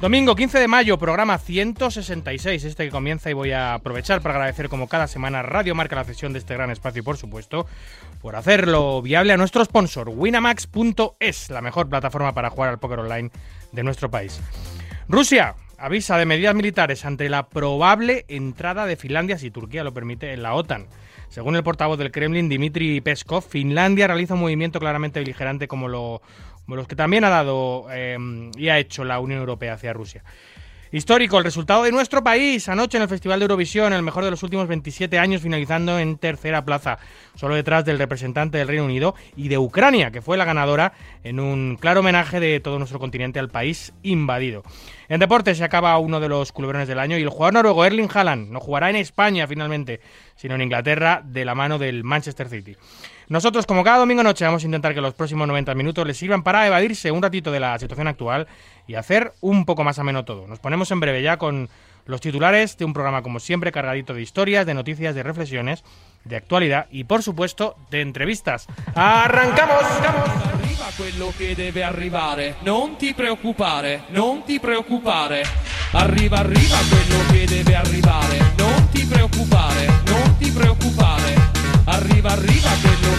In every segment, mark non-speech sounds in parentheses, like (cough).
Domingo 15 de mayo, programa 166, este que comienza y voy a aprovechar para agradecer como cada semana Radio Marca la cesión de este gran espacio y por supuesto por hacerlo viable a nuestro sponsor, winamax.es, la mejor plataforma para jugar al póker online de nuestro país. Rusia avisa de medidas militares ante la probable entrada de Finlandia, si Turquía lo permite, en la OTAN. Según el portavoz del Kremlin, Dmitry Peskov, Finlandia realiza un movimiento claramente beligerante como lo los que también ha dado em, y ha hecho la Unión Europea hacia Rusia. Histórico, el resultado de nuestro país anoche en el Festival de Eurovisión, el mejor de los últimos 27 años, finalizando en tercera plaza, solo detrás del representante del Reino Unido y de Ucrania, que fue la ganadora en un claro homenaje de todo nuestro continente al país invadido. En deporte se acaba uno de los culebrones del año y el jugador noruego Erling Haaland no jugará en España finalmente, sino en Inglaterra de la mano del Manchester City. Nosotros, como cada domingo noche, vamos a intentar que los próximos 90 minutos les sirvan para evadirse un ratito de la situación actual y hacer un poco más ameno todo. Nos ponemos en breve ya con los titulares de un programa, como siempre, cargadito de historias, de noticias, de reflexiones, de actualidad y, por supuesto, de entrevistas. ¡Arrancamos! Arriva quello che deve arrivare, non ti preoccupare, non ti preoccupare. Arriva, arriva quello debe arrivare, ti preoccupare, ti preoccupare. Arriba, arriba,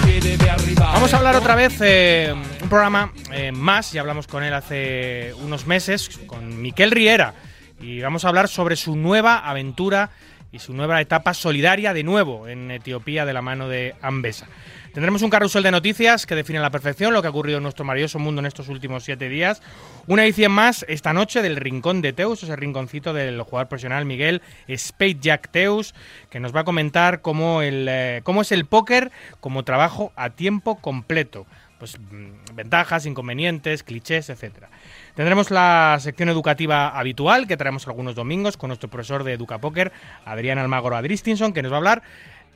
que debe arribar. Vamos a hablar otra vez eh, un programa eh, más, ya hablamos con él hace unos meses, con Miquel Riera, y vamos a hablar sobre su nueva aventura y su nueva etapa solidaria de nuevo en Etiopía de la mano de Ambesa. Tendremos un carrusel de noticias que define a la perfección lo que ha ocurrido en nuestro maravilloso mundo en estos últimos siete días. Una edición más esta noche del Rincón de Teus, ese rinconcito del jugador profesional Miguel Spade Jack Teus, que nos va a comentar cómo, el, eh, cómo es el póker como trabajo a tiempo completo. Pues mm, ventajas, inconvenientes, clichés, etcétera. Tendremos la sección educativa habitual que traemos algunos domingos con nuestro profesor de Educa Póker, Adrián Almagro Adristinson, que nos va a hablar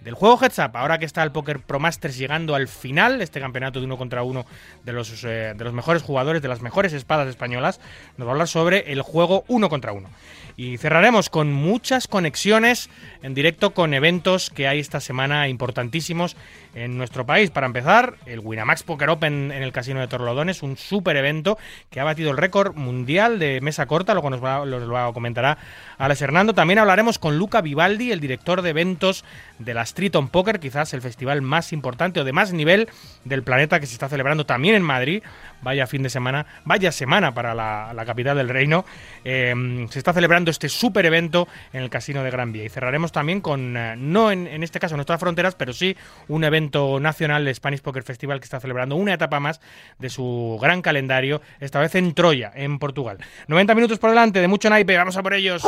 del juego Heads Up, ahora que está el Poker Pro Masters llegando al final, este campeonato de uno contra uno de los, eh, de los mejores jugadores, de las mejores espadas españolas, nos va a hablar sobre el juego uno contra uno. Y cerraremos con muchas conexiones en directo con eventos que hay esta semana importantísimos en nuestro país. Para empezar, el Winamax Poker Open en el Casino de Torlodones, un super evento que ha batido el récord mundial de mesa corta, luego nos va, lo, comentará Alex Hernando. También hablaremos con Luca Vivaldi, el director de eventos de la Street on Poker, quizás el festival más importante o de más nivel del planeta que se está celebrando también en Madrid. Vaya fin de semana, vaya semana para la, capital del reino. Em, se está celebrando este super evento en el Casino de Gran Vía. Y cerraremos también con, eh, no en, este caso nuestras fronteras, pero sí un evento nacional, el Spanish Poker Festival, que está celebrando una etapa más de su gran calendario, esta vez en Troya, en Portugal. 90 minutos por delante de mucho naipe, vamos a por ellos.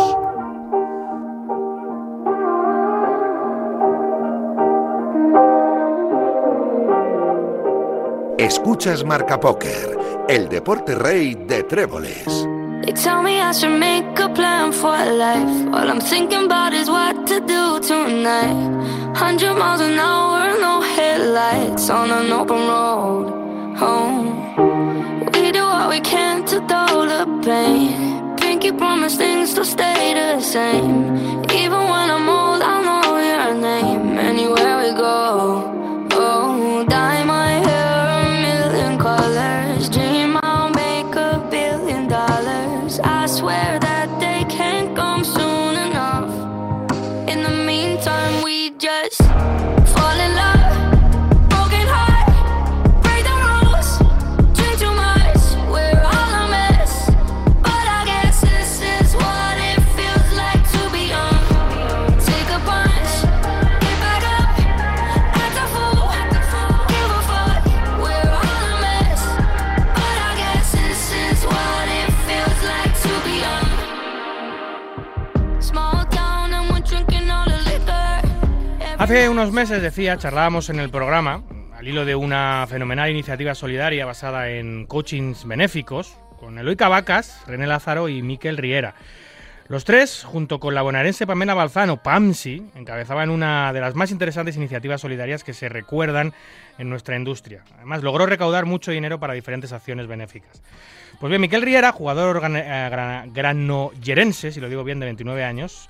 Escuchas Marca Póker, el deporte rey de tréboles. They tell me I should make a plan for life. All I'm thinking about is what to do tonight. Hundred miles an hour, no headlights on an open road. Home. We do what we can to dull the pain. Pinky promise things to stay the same. Even when I'm old, I'll know your name. Anywhere we go. Hace unos meses, decía, charlábamos en el programa, al hilo de una fenomenal iniciativa solidaria basada en coachings benéficos, con Eloy Cavacas, René Lázaro y Miquel Riera. Los tres, junto con la bonaerense Pamela Balzano, PAMSI, encabezaban una de las más interesantes iniciativas solidarias que se recuerdan en nuestra industria. Además, logró recaudar mucho dinero para diferentes acciones benéficas. Pues bien, Miquel Riera, jugador eh, granoyerense, si lo digo bien, de 29 años,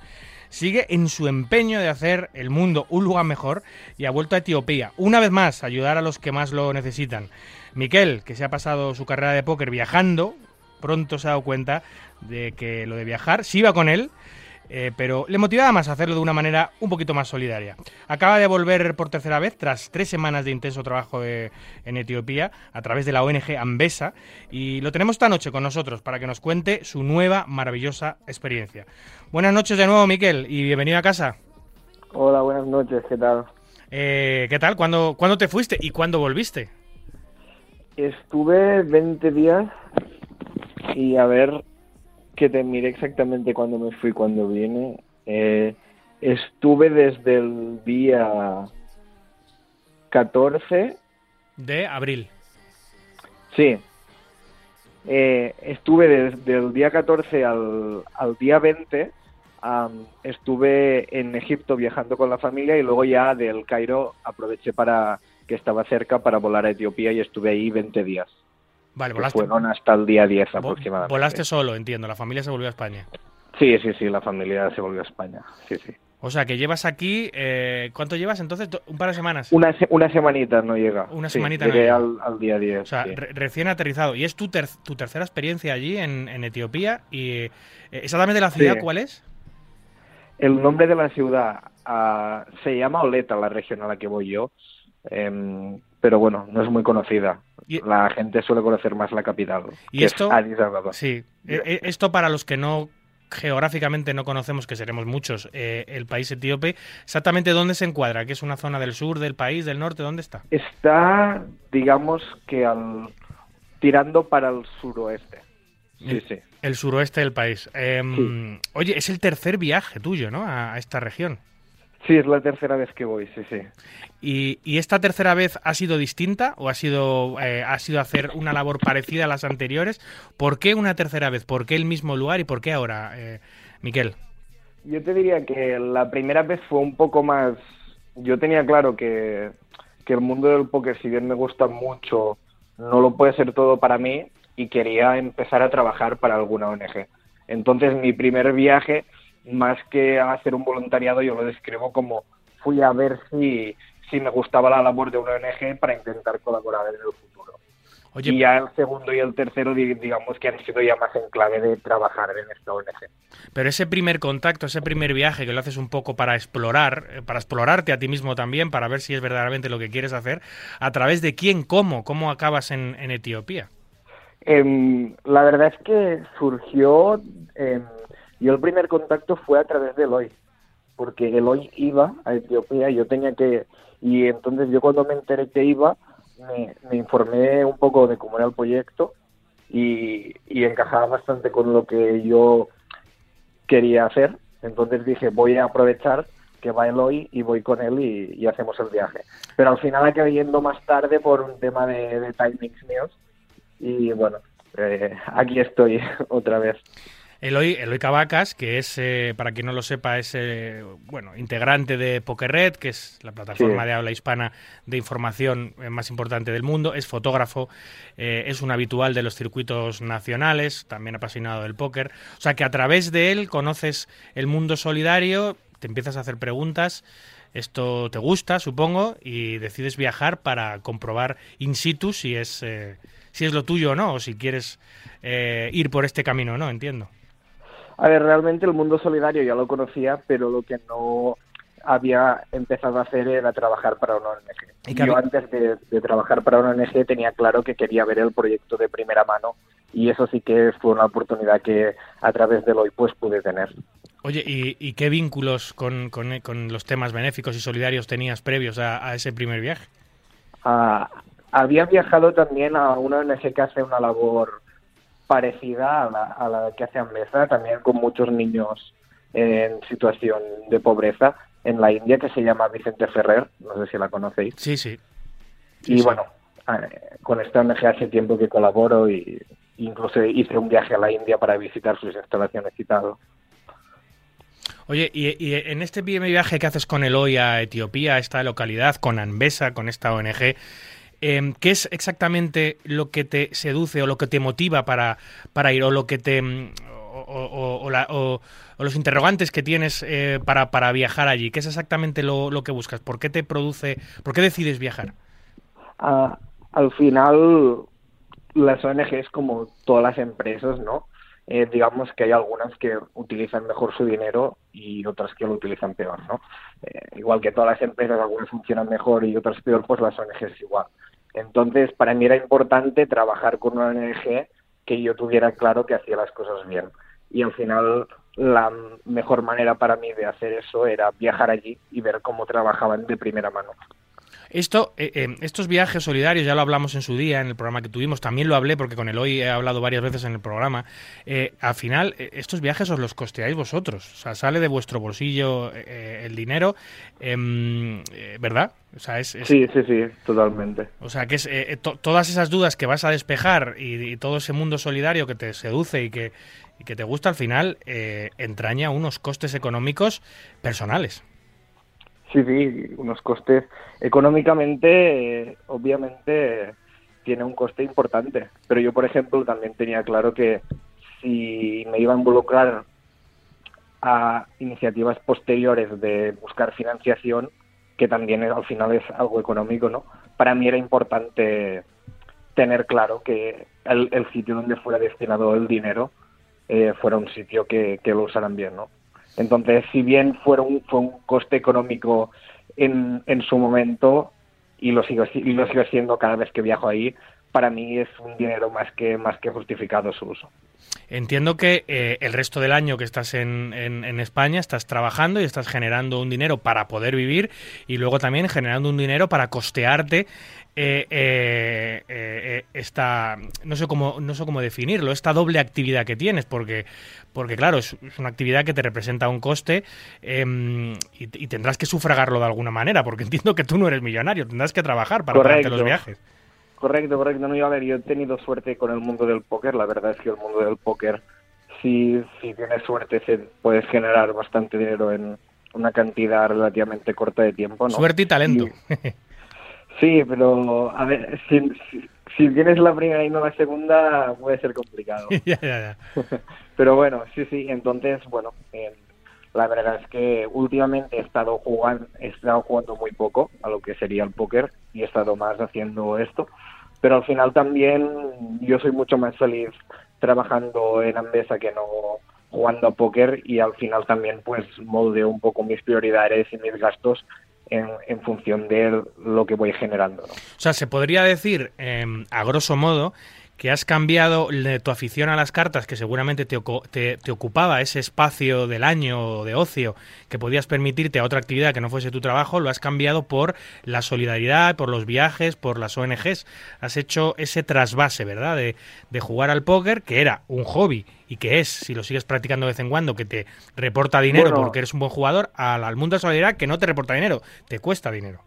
sigue en su empeño de hacer el mundo un lugar mejor y ha vuelto a Etiopía. Una vez más, ayudar a los que más lo necesitan. Miquel, que se ha pasado su carrera de póker viajando, pronto se ha dado cuenta de que lo de viajar sí iba con él, eh, pero le motivaba más a hacerlo de una manera un poquito más solidaria. Acaba de volver por tercera vez tras tres semanas de intenso trabajo en Etiopía a través de la ONG Ambesa y lo tenemos esta noche con nosotros para que nos cuente su nueva maravillosa experiencia. Buenas noches de nuevo, Miquel, y bienvenido a casa. Hola, buenas noches, ¿qué tal? Eh, ¿Qué tal? ¿Cuándo, ¿Cuándo te fuiste y cuándo volviste? Estuve 20 días y a ver, que te mire exactamente cuándo me fui, cuando vine. Eh, estuve desde el día 14 de abril. Sí. Eh, estuve desde el día 14 al, al día 20. estuve en Egipto viajando con la familia y luego ya del Cairo aproveché para que estaba cerca para volar a Etiopía y estuve ahí 20 días. Vale, volaste. Fueron hasta el día 10 aproximadamente. Volaste solo, entiendo. La familia se volvió a España. Sí, sí, sí, la familia se volvió a España. Sí, sí. O sea, que llevas aquí, eh, ¿cuánto llevas entonces? ¿Un par de semanas? Una, una semanita no llega. Una semanita no llega. Al, al, día 10. O sea, recién aterrizado. ¿Y es tu, tu tercera experiencia allí en, Etiopía? ¿Y eh, exactamente la ciudad cuál es? El nombre de la ciudad uh, se llama Oleta, la región a la que voy yo. Eh, pero bueno, no es muy conocida. La gente suele conocer más la capital. ¿Y esto? Sí. E, e, esto para los que no geográficamente no conocemos, que seremos muchos, eh, el país etíope, exactamente dónde se encuadra, que es una zona del sur del país, del norte, ¿dónde está? Está, digamos que al tirando para el suroeste. Sí, el, sí. El suroeste del país. Em, oye, es el tercer viaje tuyo, ¿no? a esta región. Sí, es la tercera vez que voy, sí, sí. ¿Y, esta tercera vez ha sido distinta o ha sido, eh, ha sido hacer una labor parecida a las anteriores? ¿Por qué una tercera vez? ¿Por qué el mismo lugar y por qué ahora, eh, Miquel? Yo te diría que la primera vez fue un poco más... Yo tenía claro que, que el mundo del póker, si bien me gusta mucho, no lo puede ser todo para mí y quería empezar a trabajar para alguna ONG. Entonces mi primer viaje más que hacer un voluntariado, yo lo describo como fui a ver si, si me gustaba la labor de una ONG para intentar colaborar en el futuro. y ya el segundo y el tercero, digamos que han sido ya más en clave de trabajar en esta ONG. Pero ese primer contacto, ese primer viaje que lo haces un poco para explorar, eh, para explorarte a ti mismo también, para ver si es verdaderamente lo que quieres hacer, ¿a través de quién, cómo? ¿Cómo acabas en, Etiopía? Em, la verdad es que surgió em, y el primer contacto fue a través de Eloy, porque Eloy iba a Etiopía, yo tenía que, y entonces yo cuando me enteré que iba, me, informé un poco de cómo era el proyecto y, encajaba bastante con lo que yo quería hacer. Entonces dije, voy a aprovechar que va Eloy y voy con él y, hacemos el viaje. Pero al final acabé yendo más tarde por un tema de, de timings míos y bueno, eh, aquí estoy (laughs) otra vez. Eloy, Eloy Cavacas, que es, eh, para quien no lo sepa, es eh, bueno, integrante de PokerRed, que es la plataforma de habla hispana de información eh, más importante del mundo, es fotógrafo, es un habitual de los circuitos nacionales, también apasionado del póker. O sea que a través de él conoces el mundo solidario, te empiezas a hacer preguntas, esto te gusta, supongo, y decides viajar para comprobar in situ si es, si es lo tuyo o no, o si quieres ir por este camino o no, entiendo. A ver, realmente el mundo solidario ya lo conocía, pero lo que no había empezado a hacer era trabajar para una ONG. Yo antes de, trabajar para una ONG tenía claro que quería ver el proyecto de primera mano y eso sí que fue una oportunidad que a través de hoy pues pude tener. Oye, ¿y, qué vínculos con, los temas benéficos y solidarios tenías previos a, ese primer viaje? Ah, había viajado también a una ONG que hace una labor parecida a la, que hace Ambesa, también con muchos niños en situación de pobreza en la India, que se llama Vicente Ferrer, no sé si la conocéis. Sí, sí. y bueno, con esta ONG hace tiempo que colaboro y incluso hice un viaje a la India para visitar sus instalaciones y tal. Oye, y, en este viaje que haces con Eloy a Etiopía, a esta localidad, con Anbesa, con esta ONG, em, ¿qué es exactamente lo que te seduce o lo que te motiva para, para ir o lo que te... Mm, o, los interrogantes que tienes eh, para, para, viajar allí? ¿Qué es exactamente lo, lo, que buscas? ¿Por qué te produce, por qué decides viajar? Ah, al final, las ONGs, como todas las empresas, ¿no? Eh, digamos que hay algunas que utilizan mejor su dinero y otras que lo utilizan peor, ¿no? Eh, igual que todas las empresas, algunas funcionan mejor y otras peor, pues las ONGs igual. Entonces, para mí era importante trabajar con una ONG que yo tuviera claro que hacía las cosas bien. Y al final, la mejor manera para mí de hacer eso era viajar allí y ver cómo trabajaban de primera mano. Esto, eh, eh, estos viajes solidarios, ya lo hablamos en su día, en el programa que tuvimos, también lo hablé porque con el hoy he hablado varias veces en el programa. Eh, al final, estos viajes os los costeáis vosotros, o sea, sale de vuestro bolsillo el dinero, em, ¿verdad? O sea, es, Sí, sí, sí, totalmente. O sea, que es todas esas dudas que vas a despejar y, todo ese mundo solidario que te seduce y que, y que te gusta, al final entraña unos costes económicos personales. Sí, sí, unos costes. Económicamente, eh, obviamente, tiene un coste importante. Pero yo, por ejemplo, también tenía claro que si me iba a involucrar a iniciativas posteriores de buscar financiación, que también al final es algo económico, ¿no? Para mí era importante tener claro que el, sitio donde fuera destinado el dinero eh, fuera un sitio que lo usaran bien, ¿no? Entonces, si bien fue un, fue un coste económico en, en su momento y lo sigo y lo sigo siendo cada vez que viajo ahí, para mí es un dinero más que más que justificado su uso. Entiendo que eh, el resto del año que estás en, en, España estás trabajando y estás generando un dinero para poder vivir y luego también generando un dinero para costearte eh, eh, esta no sé cómo no sé cómo definirlo esta doble actividad que tienes porque porque claro es, una actividad que te representa un coste em, y, tendrás que sufragarlo de alguna manera porque (laughs) entiendo que tú no eres millonario tendrás que trabajar para pagarte los viajes Correcto, correcto. No, a ver, yo he tenido suerte con el mundo del póker. La verdad es que el mundo del póker, si, si tienes suerte, se puedes generar bastante dinero en una cantidad relativamente corta de tiempo. ¿no? Suerte y talento. sí, pero a ver, si, si, tienes la primera y no la segunda, puede ser complicado. (laughs) (laughs) pero bueno, sí, sí. Entonces, bueno, la verdad es que últimamente he estado jugando, he estado jugando muy poco a lo que sería el póker y he estado más haciendo esto pero al final también yo soy mucho más feliz trabajando en Ambesa que no jugando a póker y al final también pues moldeo un poco mis prioridades y mis gastos en, en función de lo que voy generando. O sea, se podría decir, em, a grosso modo, que has cambiado tu afición a las cartas, que seguramente te, te, ocupaba ese espacio del año de ocio que podías permitirte a otra actividad que no fuese tu trabajo, lo has cambiado por la solidaridad, por los viajes, por las ONGs. Has hecho ese trasvase, ¿verdad? De, de jugar al póker, que era un hobby y que es, si lo sigues practicando de vez en cuando, que te reporta dinero porque eres un buen jugador, al, al mundo de solidaridad que no te reporta dinero, te cuesta dinero.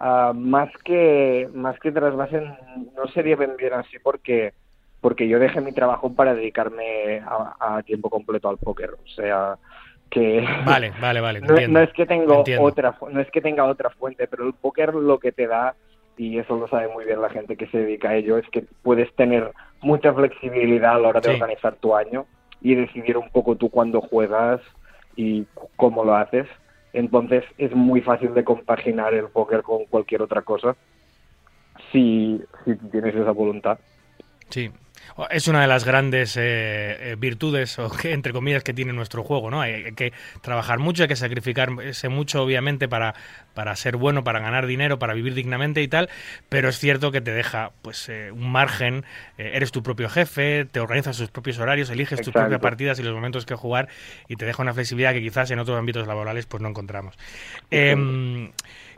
Ah, más que más que trasvasen no sería bien así porque porque yo dejé mi trabajo para dedicarme a, tiempo completo al póker o sea que (laughs) vale vale vale no, es que tengo otra no es que tenga otra fuente pero el póker lo que te da y eso lo sabe muy bien la gente que se dedica a ello es que puedes tener mucha flexibilidad a la hora de organizar tu año y decidir un poco tú cuándo juegas y cómo lo haces entonces es muy fácil de compaginar el póker con cualquier otra cosa si, si tienes esa voluntad. Sí, es una de las grandes eh, eh, virtudes, o que, entre comillas, que tiene nuestro juego, ¿no? Hay, que trabajar mucho, hay que sacrificarse mucho, obviamente, para, para ser bueno, para ganar dinero, para vivir dignamente y tal, pero es cierto que te deja, pues, eh, un margen, eres tu propio jefe, te organizas tus propios horarios, eliges tus propias partidas y los momentos que jugar y te deja una flexibilidad que quizás en otros ámbitos laborales, pues, no encontramos.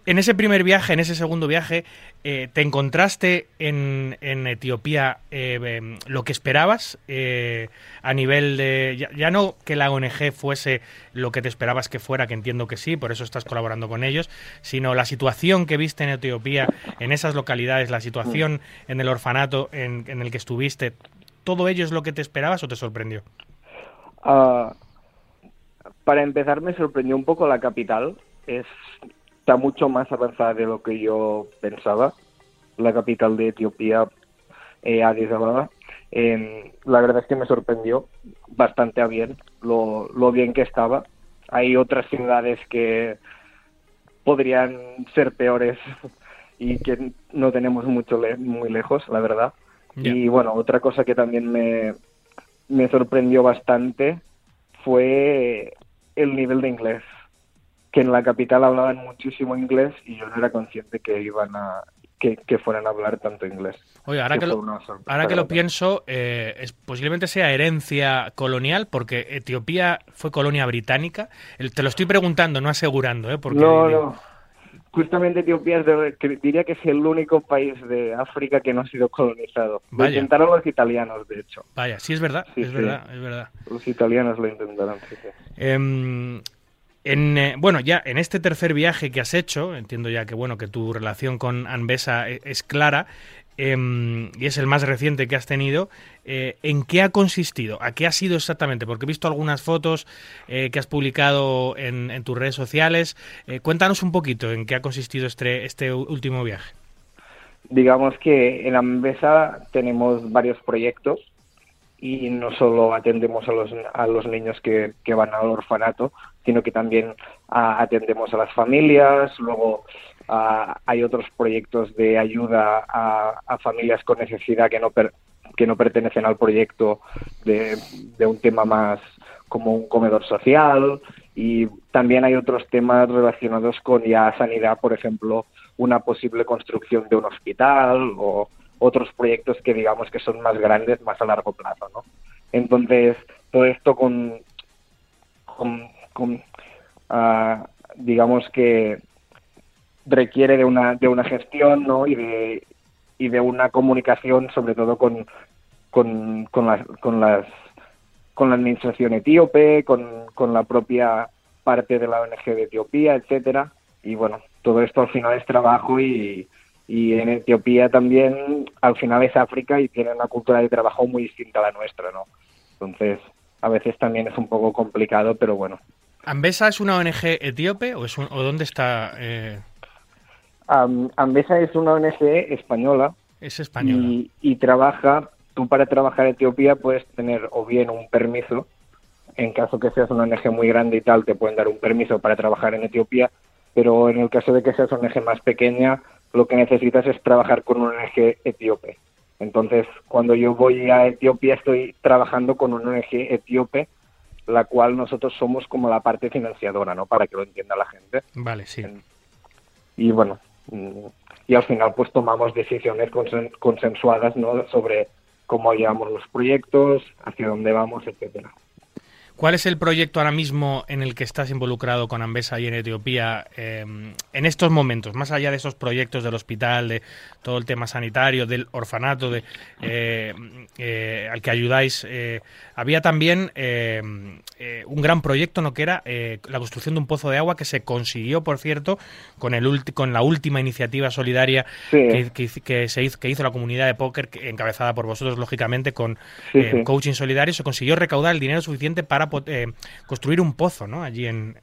En ese primer viaje, en ese segundo viaje, eh, ¿te encontraste en, en Etiopía eh, em, lo que esperabas eh, a nivel de... Ya, no que la ONG fuese lo que te esperabas que fuera, que entiendo que sí, por eso estás colaborando con ellos, sino la situación que viste en Etiopía, en esas localidades, la situación en el orfanato en, en el que estuviste, ¿todo ello es lo que te esperabas o te sorprendió? Ah, para empezar me sorprendió un poco la capital. Es, está mucho más avanzada de lo que yo pensaba. La capital de Etiopía, eh, Addis Ababa. Eh, la verdad es que me sorprendió bastante a bien lo, lo bien que estaba. Hay otras ciudades que podrían ser peores y que no tenemos mucho le- muy lejos, la verdad. Y bueno, otra cosa que también me, me sorprendió bastante fue el nivel de inglés. Que en la capital hablaban muchísimo inglés y yo no era consciente que iban a que, que fueran a hablar tanto inglés. Oye, ahora Que que lo, ahora que lo pienso, eh, es, posiblemente sea herencia colonial, porque Etiopía fue colonia británica. El- te lo estoy preguntando, no asegurando, ¿eh? Porque, No, no. Justamente Etiopía es de- diría que es el único país de África que no ha sido colonizado. Lo intentaron los italianos, de hecho. Vaya, sí es verdad, Sí, es sí. verdad, es verdad. Los italianos lo intentaron, sí, sí. En, eh, bueno, ya en este tercer viaje que has hecho, entiendo ya que bueno que tu relación con Anbesa e- es clara em, y es el más reciente que has tenido. eh, ¿En qué ha consistido? ¿A qué ha sido exactamente? Porque he visto algunas fotos eh, que has publicado en, tus redes sociales. Cuéntanos un poquito en qué ha consistido este, este último viaje. Digamos que en Ambesa tenemos varios proyectos y no solo atendemos a los, a los niños que van al orfanato, sino que también ah, atendemos a las familias, luego ah, hay otros proyectos de ayuda a, familias con necesidad que no, per- que no pertenecen al proyecto de, un tema más como un comedor social y también hay otros temas relacionados con ya sanidad, por ejemplo, una posible construcción de un hospital o otros proyectos que digamos que son más grandes, más a largo plazo, ¿no? Entonces, todo esto con, ah, digamos que requiere de una, de una gestión, ¿no? Y de, y de una comunicación, sobre todo con, con, con, las, con, las, con la administración etíope, con, con la propia parte de la ONG de Etiopía, etcétera. Y bueno, todo esto al final es trabajo y, y en Etiopía también al final es África y tiene una cultura de trabajo muy distinta a la nuestra, ¿no? Entonces, a veces también es un poco complicado, pero bueno. ¿Ambesa es una ONG etíope o, es un- o dónde está? eh, Am- Ambesa es una ONG española es española. y, y trabaja, tú para trabajar en Etiopía puedes tener o bien un permiso, en caso que seas una ONG muy grande y tal, te pueden dar un permiso para trabajar en Etiopía, pero en el caso de que seas una ONG más pequeña, lo que necesitas es trabajar con una ONG etíope. Entonces, cuando yo voy a Etiopía, estoy trabajando con una ONG etíope, la cual nosotros somos como la parte financiadora, ¿no? Para que lo entienda la gente Vale, sí. y bueno mm, y al final pues tomamos decisiones consen- consensuadas no sobre cómo llevamos los proyectos hacia dónde vamos etcétera ¿Cuál es el proyecto ahora mismo en el que estás involucrado con Ambesa y en Etiopía eh, en estos momentos? Más allá de esos proyectos del hospital, de todo el tema sanitario, del orfanato, de, eh, eh, al que ayudáis, eh, había también eh, un gran proyecto, ¿no? Que era la construcción de un pozo de agua que se consiguió, por cierto, con, el ulti- con la última iniciativa solidaria Sí. que, que hizo- que se hizo, que hizo la comunidad de póker, encabezada por vosotros, lógicamente, con Sí, sí. coaching solidario, se consiguió recaudar el dinero suficiente para eh, construir un pozo, ¿no? Allí en...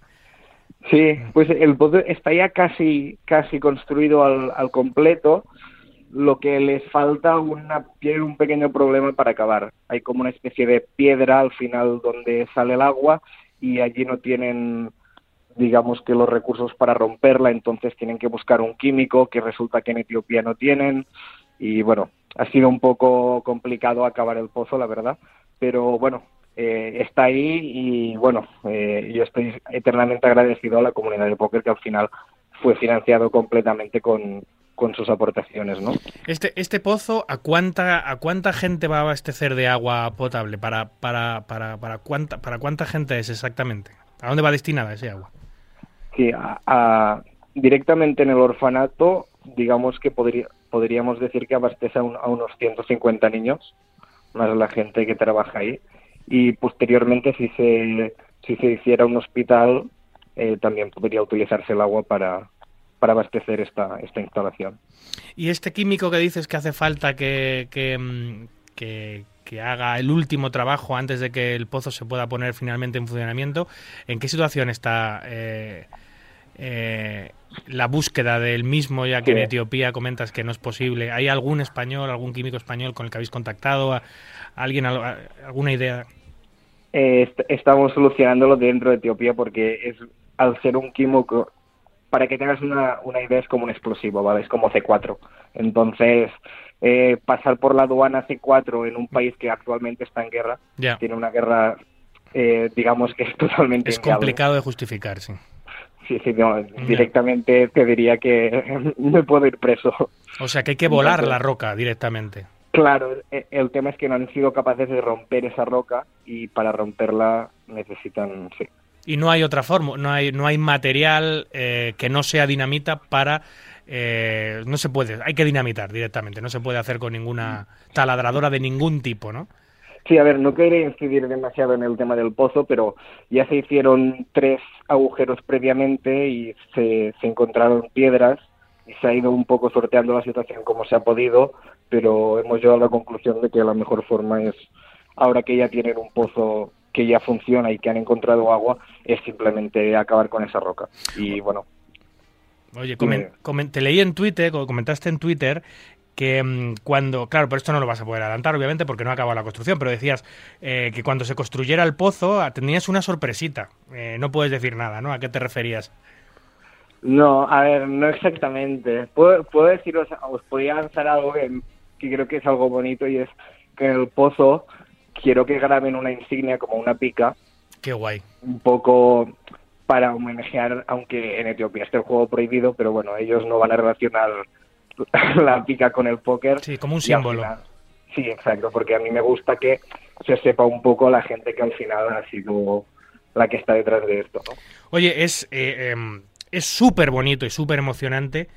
sí pues el pozo está ya casi casi construido al, al completo. Lo que les falta una un pequeño problema para acabar. Hay como una especie de piedra al final donde sale el agua y allí no tienen digamos que los recursos para romperla, entonces tienen que buscar un químico que resulta que en Etiopía no tienen. Y bueno, ha sido un poco complicado acabar el pozo, la verdad, pero bueno, eh, está ahí y bueno, eh, yo estoy eternamente agradecido a la comunidad de póker que al final fue financiado completamente con, con sus aportaciones, ¿no? Este, este pozo, ¿a cuánta, ¿a cuánta gente va a abastecer de agua potable? ¿Para, para, para, para, cuánta, ¿Para cuánta gente es exactamente? ¿A dónde va destinada ese agua? Sí, a- a- directamente en el orfanato, digamos que podría, podríamos decir que abastece a, un- a unos 150 niños, más la gente que trabaja ahí. Y posteriormente, si se, si se hiciera un hospital, eh, también podría utilizarse el agua para, para abastecer esta, esta instalación. Y este químico que dices que hace falta que, que, mm, que, que haga el último trabajo antes de que el pozo se pueda poner finalmente en funcionamiento. ¿En qué situación está eh, eh, la búsqueda del mismo, ya que en Etiopía comentas que no es posible? ¿Hay algún español, algún químico español con el que habéis contactado? ¿Alguien, alguna idea? Eh, estamos solucionándolo dentro de Etiopía porque es al ser un químico, para que tengas una, una idea, es como un explosivo, ¿vale? Es como C4. Entonces, eh, pasar por la aduana C4 en un país que actualmente está en guerra, tiene una guerra, eh, digamos que es totalmente... Es complicado de justificar, sí. Sí, sí, directamente te diría que (laughs) me puedo ir preso. O sea que hay que volar la roca directamente. Claro, e, el tema es que no han sido capaces de romper esa roca y para romperla necesitan, sí. Y no hay otra forma, no hay, no hay material eh, que no sea dinamita para eh, no se puede, hay que dinamitar directamente, no se puede hacer con ninguna taladradora de ningún tipo, ¿no? Sí, a ver, no quería incidir demasiado en el tema del pozo, pero ya se hicieron tres agujeros previamente y se, encontraron piedras y se ha ido un poco sorteando la situación como se ha podido, pero hemos llegado a la conclusión de que la mejor forma es, ahora que ya tienen un pozo que ya funciona y que han encontrado agua, es simplemente acabar con esa roca. Y bueno, Oye, te leí en Twitter, comentaste en Twitter que mm, cuando, claro, por esto no lo vas a poder adelantar, obviamente, porque no ha acabado la construcción, pero decías eh, que cuando se construyera el pozo ah, tenías una sorpresita. Eh, no puedes decir nada, ¿no? ¿A qué te referías? No, a ver, no exactamente. Puedo, puedo deciros, os podría lanzar algo que, que, creo que es algo bonito y es que en el pozo quiero que graben una insignia como una pica. Qué guay. Un poco para homenajear, aunque en Etiopía esté el juego prohibido, pero bueno, ellos no van a relacionar (laughs) la pica con el póker. Sí, como un símbolo. sí, exacto, porque a mí me gusta que se sepa un poco la gente que al final ha sido la que está detrás de esto. ¿no? Oye, es eh, es súper bonito y súper emocionante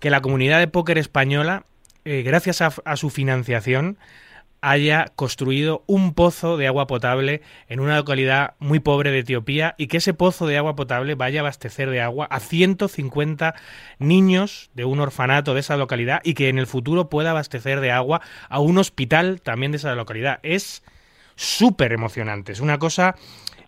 que la comunidad de póker española, eh, gracias a su financiación, haya construido un pozo de agua potable en una localidad muy pobre de Etiopía y que ese pozo de agua potable vaya a abastecer de agua a 150 niños de un orfanato de esa localidad y que en el futuro pueda abastecer de agua a un hospital también de esa localidad. Es súper emocionante, es una cosa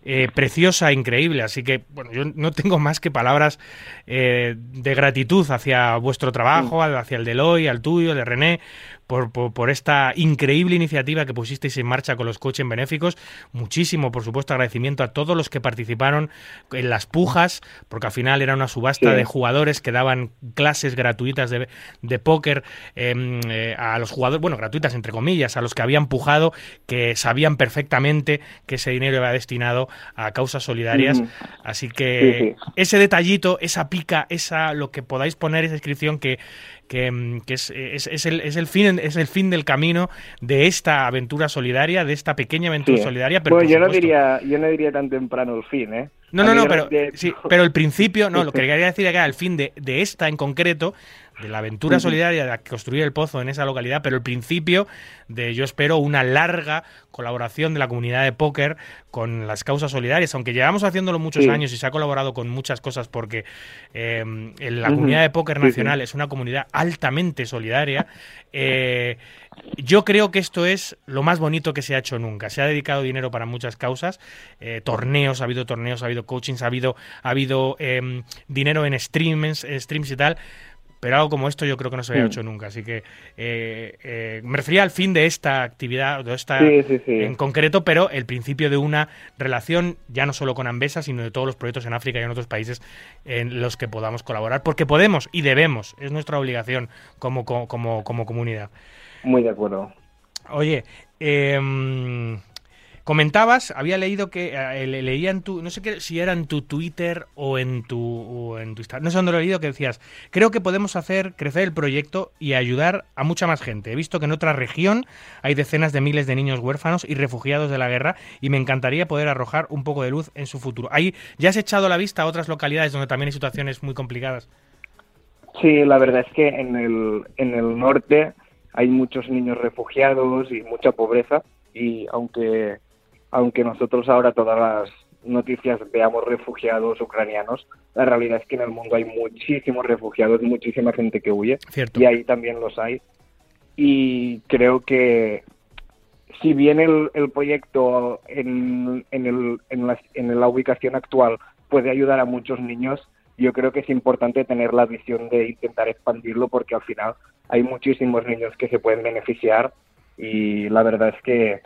eh, preciosa, increíble. Así que, bueno, yo no tengo más que palabras eh, de gratitud hacia vuestro trabajo, hacia el de Eloy, al tuyo, el de René, por, por, esta increíble iniciativa que pusisteis en marcha con los coches benéficos. Muchísimo, por supuesto, agradecimiento a todos los que participaron en las pujas, porque al final era una subasta de jugadores que daban clases gratuitas de, de póker em, eh, a los jugadores, bueno, gratuitas entre comillas, a los que habían pujado, que sabían perfectamente que ese dinero iba destinado a causas solidarias. Así que ese detallito, esa pica, esa lo que podáis poner, esa inscripción que que, mm, es, es, el, es, el, fin, es el fin del camino de esta aventura solidaria, de esta pequeña aventura solidaria. Pero yo no, diría, yo no diría tan temprano el fin, ¿eh? No, no, no, pero, sí, pero el principio, no, lo que (laughs) quería decir acá, el fin de, de esta en concreto, de la aventura solidaria de construir el pozo en esa localidad, pero el principio de, yo espero, una larga colaboración de la comunidad de póker con las causas solidarias, aunque llevamos haciéndolo muchos años y se ha colaborado con muchas cosas porque eh, la comunidad de póker nacional es una comunidad altamente solidaria. Eh, yo creo que esto es lo más bonito que se ha hecho nunca. Se ha dedicado dinero para muchas causas, eh, torneos, ha habido torneos, ha habido coachings, ha habido, ha habido em, dinero en streams, streams y tal pero algo como esto yo creo que no se había mm. hecho nunca. Así que eh, eh, me refería al fin de esta actividad, de esta en concreto, pero el principio de una relación ya no solo con Ambesa, sino de todos los proyectos en África y en otros países en los que podamos colaborar, porque podemos y debemos, es nuestra obligación como, como, como comunidad. Muy de acuerdo. Oye, eh, Comentabas, había leído que eh, leía en tu, no sé qué, si era en tu Twitter o en tu, en tu Instagram, no sé dónde lo he leído, que decías, creo que podemos hacer crecer el proyecto y ayudar a mucha más gente. He visto que en otra región hay decenas de miles de niños huérfanos y refugiados de la guerra y me encantaría poder arrojar un poco de luz en su futuro. Ahí ya has echado la vista a otras localidades donde también hay situaciones muy complicadas. Sí, la verdad es que en el, en el norte hay muchos niños refugiados y mucha pobreza y aunque aunque nosotros ahora todas las noticias veamos refugiados ucranianos, la realidad es que en el mundo hay muchísimos refugiados, muchísima gente que huye, y ahí también los hay. Y creo que si bien el, el proyecto en, en, el, en, la, en la ubicación actual puede ayudar a muchos niños, yo creo que es importante tener la visión de intentar expandirlo porque al final hay muchísimos niños que se pueden beneficiar y la verdad es que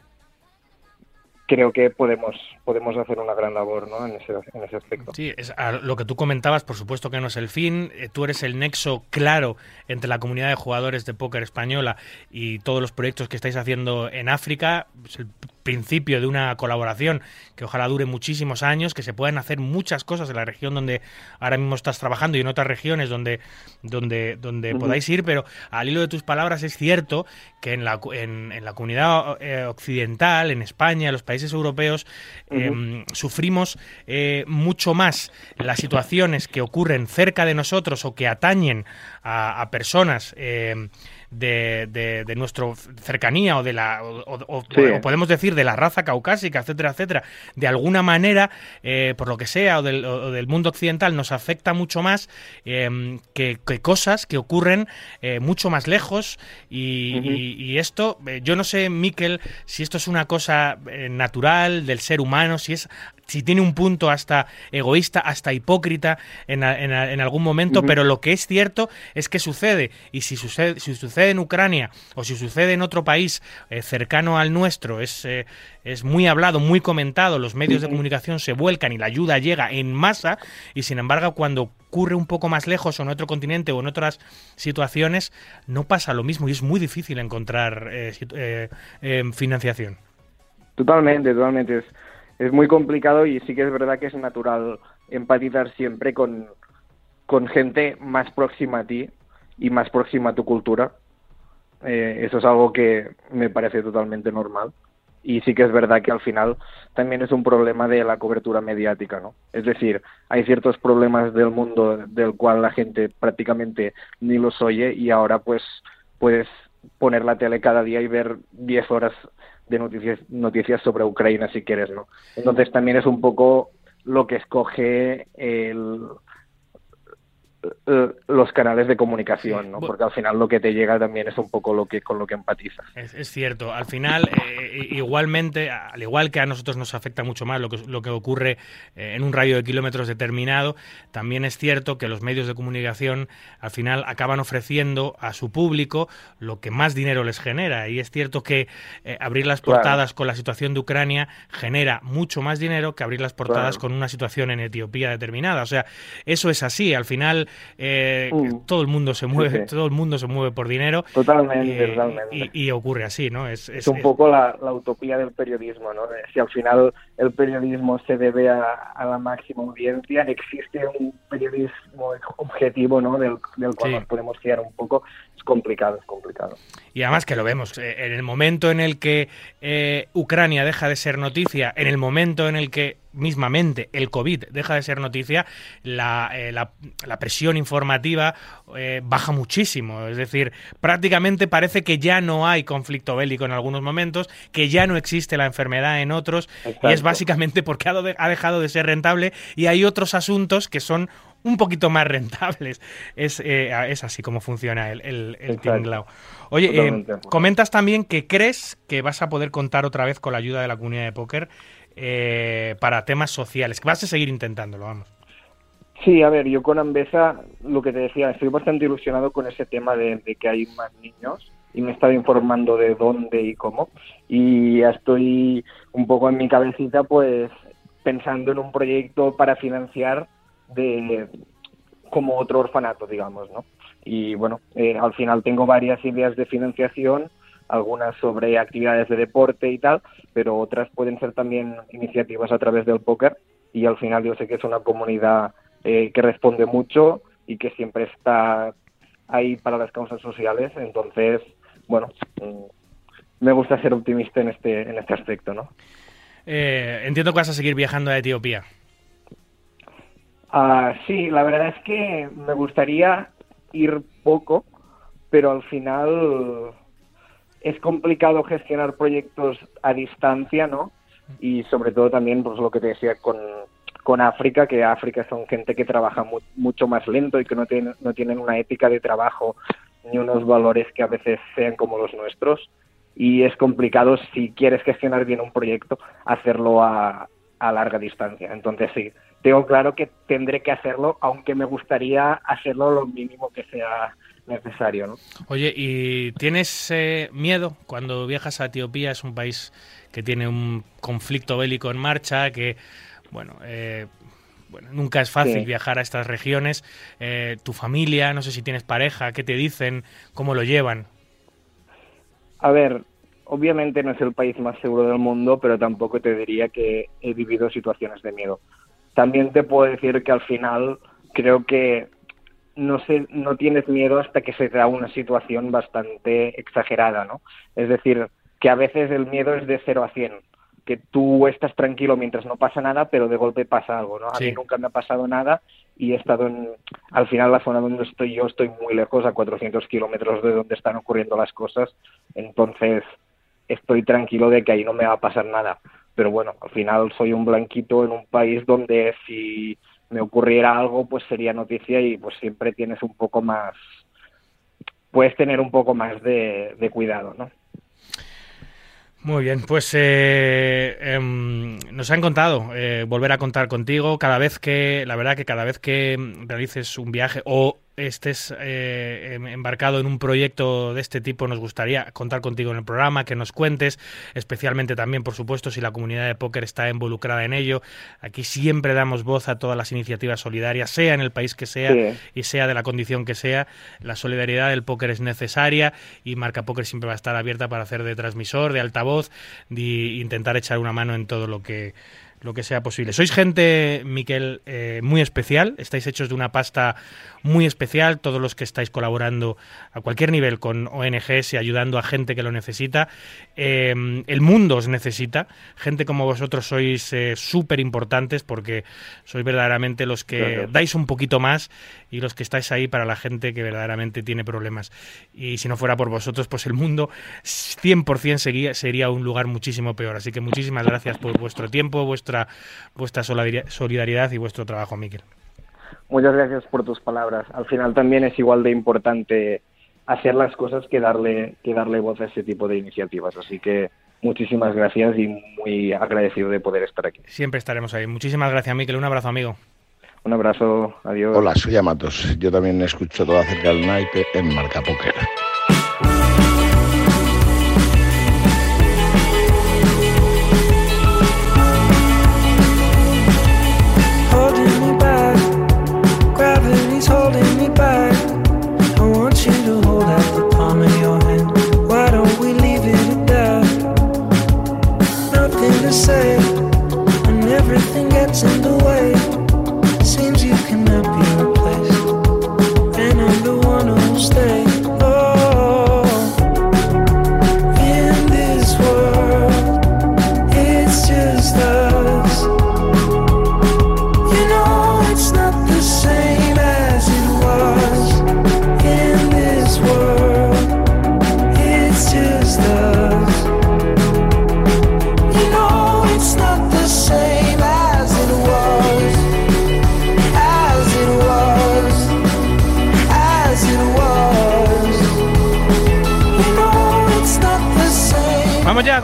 creo que podemos, podemos hacer una gran labor ¿no? en, ese, en ese aspecto. Sí, es lo que tú comentabas, por supuesto que no es el fin. Eh, tú eres el nexo claro entre la comunidad de jugadores de póker española y todos los proyectos que estáis haciendo en África. Es el principio de una colaboración que ojalá dure muchísimos años, que se puedan hacer muchas cosas en la región donde ahora mismo estás trabajando y en otras regiones donde, donde, donde podáis ir, pero al hilo de tus palabras es cierto que en la, en, la comunidad eh, occidental, en España, en los países europeos, em, sufrimos eh, mucho más las situaciones que ocurren cerca de nosotros o que atañen a, personas. De, de, nuestra cercanía o de la o, podemos decir de la raza caucásica, etcétera, etcétera, de alguna manera, eh, por lo que sea, o del, del, mundo occidental, nos afecta mucho más em, que, cosas que ocurren eh, mucho más lejos. Y, esto, eh, yo no sé, Miquel, si esto es una cosa natural del ser humano, si es si tiene un punto hasta egoísta, hasta hipócrita en, en, algún momento, pero lo que es cierto es que sucede. Y si sucede, si sucede en Ucrania o si sucede en otro país eh, cercano al nuestro, es, eh, es muy hablado, muy comentado, los medios de comunicación se vuelcan y la ayuda llega en masa, y sin embargo cuando ocurre un poco más lejos o en otro continente o en otras situaciones, no pasa lo mismo y es muy difícil encontrar eh, financiación. Totalmente, totalmente. Es es muy complicado y sí que es verdad que es natural empatizar siempre con, con gente más próxima a ti y más próxima a tu cultura. Eh, eso es algo que me parece totalmente normal. Y sí que es verdad que al final también es un problema de la cobertura mediática, ¿no? Es decir, hay ciertos problemas del mundo del cual la gente prácticamente ni los oye y ahora pues puedes poner la tele cada día y ver 10 horas de noticias, noticias sobre Ucrania, si quieres, ¿no? Entonces también es un poco lo que escoge el, los canales de comunicación, ¿no? Porque al final lo que te llega también es un poco lo que con lo que empatizas. Es, cierto. Al final, eh, igualmente, al igual que a nosotros nos afecta mucho más lo que, lo que ocurre eh, en un radio de kilómetros determinado, también es cierto que los medios de comunicación al final acaban ofreciendo a su público lo que más dinero les genera. Y es cierto que abrir las portadas con la situación de Ucrania genera mucho más dinero que abrir las portadas con una situación en Etiopía determinada. O sea, eso es así. Al final eh, mm. todo el mundo se mueve, todo el mundo se mueve por dinero. Totalmente, totalmente. Y, ocurre así, ¿no? Es, un poco la, utopía del periodismo, ¿no? Si al final el periodismo se debe a, la máxima audiencia, existe un periodismo objetivo, ¿no? Del, cual nos podemos fiar un poco. Es complicado, es complicado. Y además que lo vemos, eh, en el momento en el que eh, Ucrania deja de ser noticia, en el momento en el que mismamente el COVID deja de ser noticia, la, eh, la, presión informativa baja muchísimo. Es decir, prácticamente parece que ya no hay conflicto bélico en algunos momentos, que ya no existe la enfermedad en otros, y es básicamente porque ha, dejado de ser rentable y hay otros asuntos que son un poquito más rentables. Es, eh, es así como funciona el, el, el Oye, eh, comentas también que crees que vas a poder contar otra vez con la ayuda de la comunidad de póker eh, para temas sociales, vas a seguir intentándolo. Sí, a ver, yo con Ambesa, lo que te decía, estoy bastante ilusionado con ese tema de, que hay más niños y me he estado informando de dónde y cómo y ya estoy un poco en mi cabecita pues pensando en un proyecto para financiar de como otro orfanato, digamos, ¿no? Y bueno, eh, al final tengo varias ideas de financiación, algunas sobre actividades de deporte y tal, pero otras pueden ser también iniciativas a través del póker y al final yo sé que es una comunidad eh, que responde mucho y que siempre está ahí para las causas sociales, entonces, bueno, mm, me gusta ser optimista en este, en este aspecto, ¿no? Eh, entiendo que vas a seguir viajando a Etiopía. Ah, sí, la verdad es que me gustaría ir poco, pero al final es complicado gestionar proyectos a distancia, ¿no? Y sobre todo también, pues lo que te decía con, con África, que África son gente que trabaja mucho más lento y que no no tienen una ética de trabajo ni unos valores que a veces sean como los nuestros. y es complicado si quieres gestionar bien un proyecto hacerlo a, a larga distancia. Entonces sí, tengo claro que tendré que hacerlo, aunque me gustaría hacerlo lo mínimo que sea necesario. ¿no? Oye, ¿y tienes eh, miedo cuando viajas a Etiopía? Es un país que tiene un conflicto bélico en marcha, que, bueno, eh, bueno, nunca es fácil Sí. viajar a estas regiones. Eh, tu familia, no sé si tienes pareja, ¿qué te dicen? ¿Cómo lo llevan? A ver, obviamente no es el país más seguro del mundo, pero tampoco te diría que he vivido situaciones de miedo. También te puedo decir que al final creo que no sé, no tienes miedo hasta que se da una situación bastante exagerada, ¿no? Es decir, que a veces el miedo es de 0 a 100, que tú estás tranquilo mientras no pasa nada, pero de golpe pasa algo, ¿no? A Sí. mí nunca me ha pasado nada y he estado en, al final la zona donde estoy yo estoy muy lejos, a 400 kilómetros de donde están ocurriendo las cosas, entonces estoy tranquilo de que ahí no me va a pasar nada. Pero bueno, al final soy un blanquito en un país donde si me ocurriera algo, pues sería noticia y pues siempre tienes un poco más, puedes tener un poco más de, cuidado, ¿no? Muy bien, pues eh, em, nos han contado eh, volver a contar contigo cada vez que, la verdad que cada vez que realices un viaje o estés eh, em- embarcado en un proyecto de este tipo, nos gustaría contar contigo en el programa, que nos cuentes, especialmente también, por supuesto, si la comunidad de póker está involucrada en ello. Aquí siempre damos voz a todas las iniciativas solidarias, sea en el país que sea Sí. y sea de la condición que sea. La solidaridad del póker es necesaria y Marca Póker siempre va a estar abierta para hacer de transmisor, de altavoz, de intentar echar una mano en todo lo que lo que sea posible. Sois gente, Miquel, eh, muy especial, estáis hechos de una pasta muy especial, todos los que estáis colaborando a cualquier nivel con ONGs y ayudando a gente que lo necesita. Eh, el mundo os necesita, gente como vosotros sois eh, súper importantes porque sois verdaderamente los que Gracias. dais un poquito más y los que estáis ahí para la gente que verdaderamente tiene problemas. Y si no fuera por vosotros, pues el mundo 100% seguía, sería un lugar muchísimo peor. Así que muchísimas gracias por vuestro tiempo, vuestra, vuestra solidari- solidaridad y vuestro trabajo, Miquel. Muchas gracias por tus palabras. Al final también es igual de importante hacer las cosas que darle, que darle voz a ese tipo de iniciativas. Así que muchísimas gracias y muy agradecido de poder estar aquí. Siempre estaremos ahí. Muchísimas gracias, Miquel. Un abrazo, amigo. Un abrazo, adiós. Hola, soy Amatos. Yo también escucho todo acerca del naipe en Marca Póker.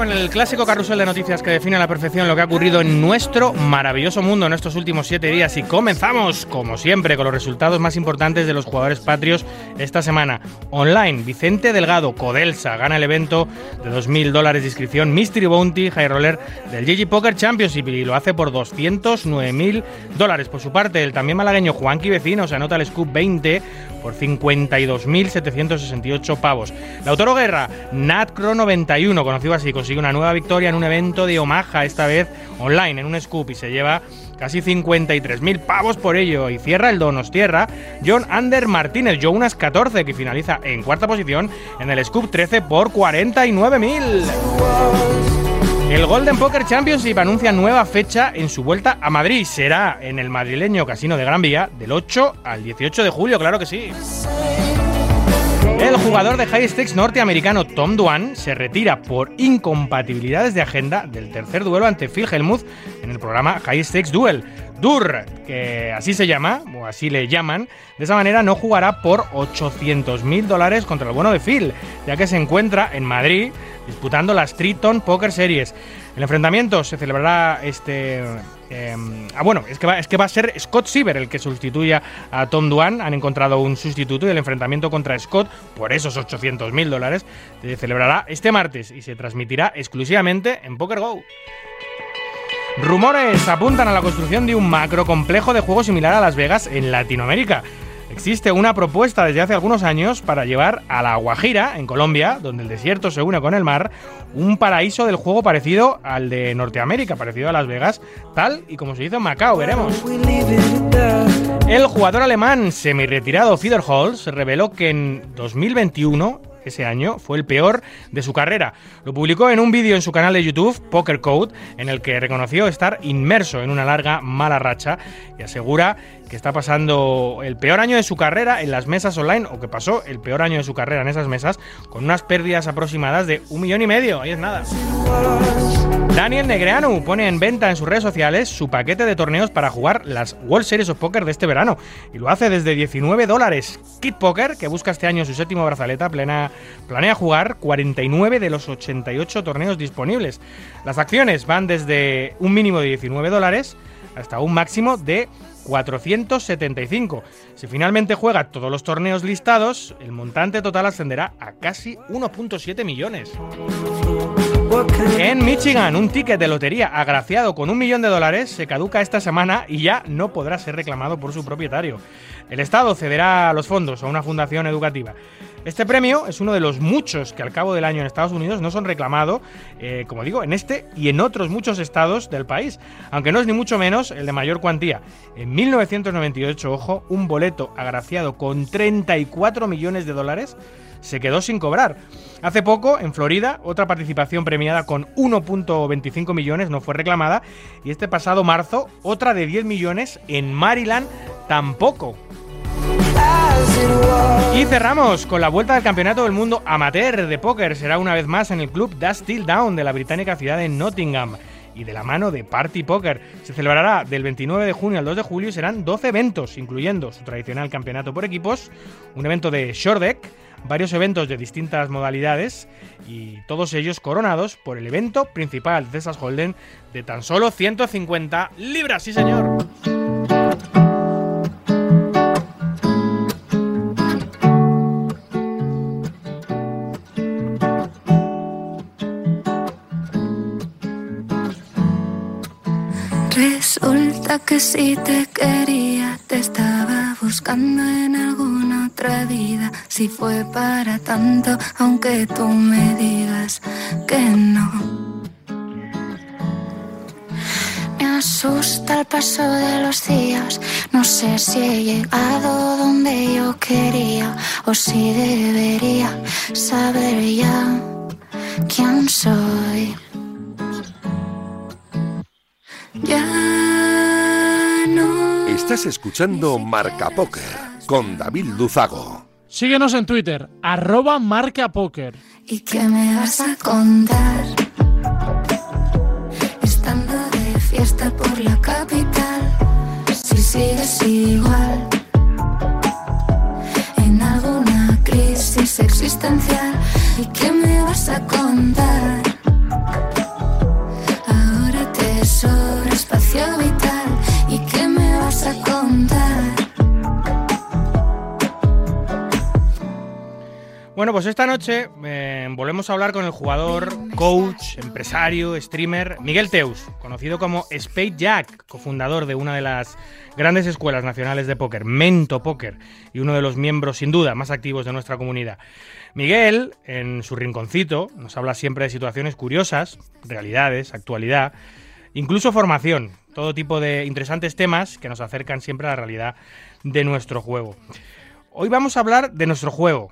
Con el clásico carrusel de noticias que define a la perfección lo que ha ocurrido en nuestro maravilloso mundo en estos últimos siete días. Y comenzamos, como siempre, con los resultados más importantes de los jugadores patrios esta semana. Online, Vicente Delgado, Codelsa, gana el evento de 2.000 dólares de inscripción Mystery Bounty High Roller del GG Poker Championship y lo hace por 209.000 dólares. Por su parte, el también malagueño Juanqui Vecino se anota el Scoop 20 por 52.768 pavos. Lautaro Guerra, Natcro 91, conocido así, consigue una nueva victoria en un evento de Omaha, esta vez online, en un scoop, y se lleva casi 53.000 pavos por ello. Y cierra el Donostierra, John Ander Martínez, Jonas 14, que finaliza en cuarta posición en el scoop 13 por 49.000. El Golden Poker Championship anuncia nueva fecha en su vuelta a Madrid. Será en el madrileño Casino de Gran Vía del 8 al 18 de julio, claro que sí. El jugador de high stakes norteamericano Tom Duan se retira por incompatibilidades de agenda del tercer duelo ante Phil Hellmuth en el programa High Stakes Duel. Dur, que así se llama, o así le llaman, de esa manera no jugará por 800 mil dólares contra el bueno de Phil, ya que se encuentra en Madrid disputando las Triton Poker Series. El enfrentamiento se celebrará este. eh, ah, bueno, es que, va, es que va a ser Scott Siever el que sustituya a Tom Duan. Han encontrado un sustituto y el enfrentamiento contra Scott, por esos 800 mil dólares, se celebrará este martes y se transmitirá exclusivamente en Poker Go. Rumores apuntan a la construcción de un macro complejo de juego similar a Las Vegas en Latinoamérica. Existe una propuesta desde hace algunos años para llevar a La Guajira, en Colombia, donde el desierto se une con el mar, un paraíso del juego parecido al de Norteamérica, parecido a Las Vegas, tal y como se hizo en Macao, veremos. El jugador alemán semi-retirado Fiederholz reveló que en 2021, ese año, fue el peor de su carrera. Lo publicó en un vídeo en su canal de YouTube, Poker Code, en el que reconoció estar inmerso en una larga mala racha y asegura que está pasando el peor año de su carrera en las mesas online, o que pasó el peor año de su carrera en esas mesas, con unas pérdidas aproximadas de un millón y medio. Ahí es nada. Daniel Negreanu pone en venta en sus redes sociales su paquete de torneos para jugar las World Series of Poker de este verano y lo hace desde 19 dólares. Kid Poker, que busca este año su séptimo brazaleta, plena- planea jugar 49 de los 88 torneos disponibles. Las acciones van desde un mínimo de 19 dólares hasta un máximo de 475. Si finalmente juega todos los torneos listados, el montante total ascenderá a casi 1.7 millones. En Michigan, un ticket de lotería agraciado con un millón de dólares se caduca esta semana y ya no podrá ser reclamado por su propietario. El Estado cederá los fondos a una fundación educativa. Este premio es uno de los muchos que al cabo del año en Estados Unidos no son reclamados, eh, como digo, en este y en otros muchos estados del país, aunque no es ni mucho menos el de mayor cuantía. En 1998, ojo, un boleto agraciado con 34 millones de dólares se quedó sin cobrar. Hace poco, en Florida, otra participación premiada con 1.25 millones no fue reclamada y este pasado marzo, otra de 10 millones en Maryland tampoco. Y cerramos con la vuelta del Campeonato del Mundo Amateur de Póker. Será una vez más en el club Dust Till Down de la británica ciudad de Nottingham. Y de la mano de Party Poker. Se celebrará del 29 de junio al 2 de julio y serán 12 eventos, incluyendo su tradicional campeonato por equipos, un evento de short deck, varios eventos de distintas modalidades y todos ellos coronados por el evento principal de Texas Holden de tan solo 150 libras, sí señor. Resulta que si te quería, te estaba buscando en alguna otra vida. Si fue para tanto, aunque tú me digas que no. Me asusta el paso de los días. No sé si he llegado donde yo quería o si debería saber ya quién soy. Ya no. Estás escuchando Marca Póker con David Luzago. Síguenos en Twitter, arroba marca póker. ¿Y qué me vas a contar? Estando de fiesta por la capital, si sigues igual. En alguna crisis existencial, ¿y qué me vas a contar? Espacio vital, ¿y qué me vas a contar? Bueno, pues esta noche eh, volvemos a hablar con el jugador, coach, empresario, streamer Miguel Teus, conocido como Spade Jack, cofundador de una de las grandes escuelas nacionales de póker, Mento Póker, y uno de los miembros sin duda más activos de nuestra comunidad. Miguel, en su rinconcito, nos habla siempre de situaciones curiosas, realidades, actualidad, incluso formación, todo tipo de interesantes temas que nos acercan siempre a la realidad de nuestro juego. Hoy vamos a hablar de nuestro juego,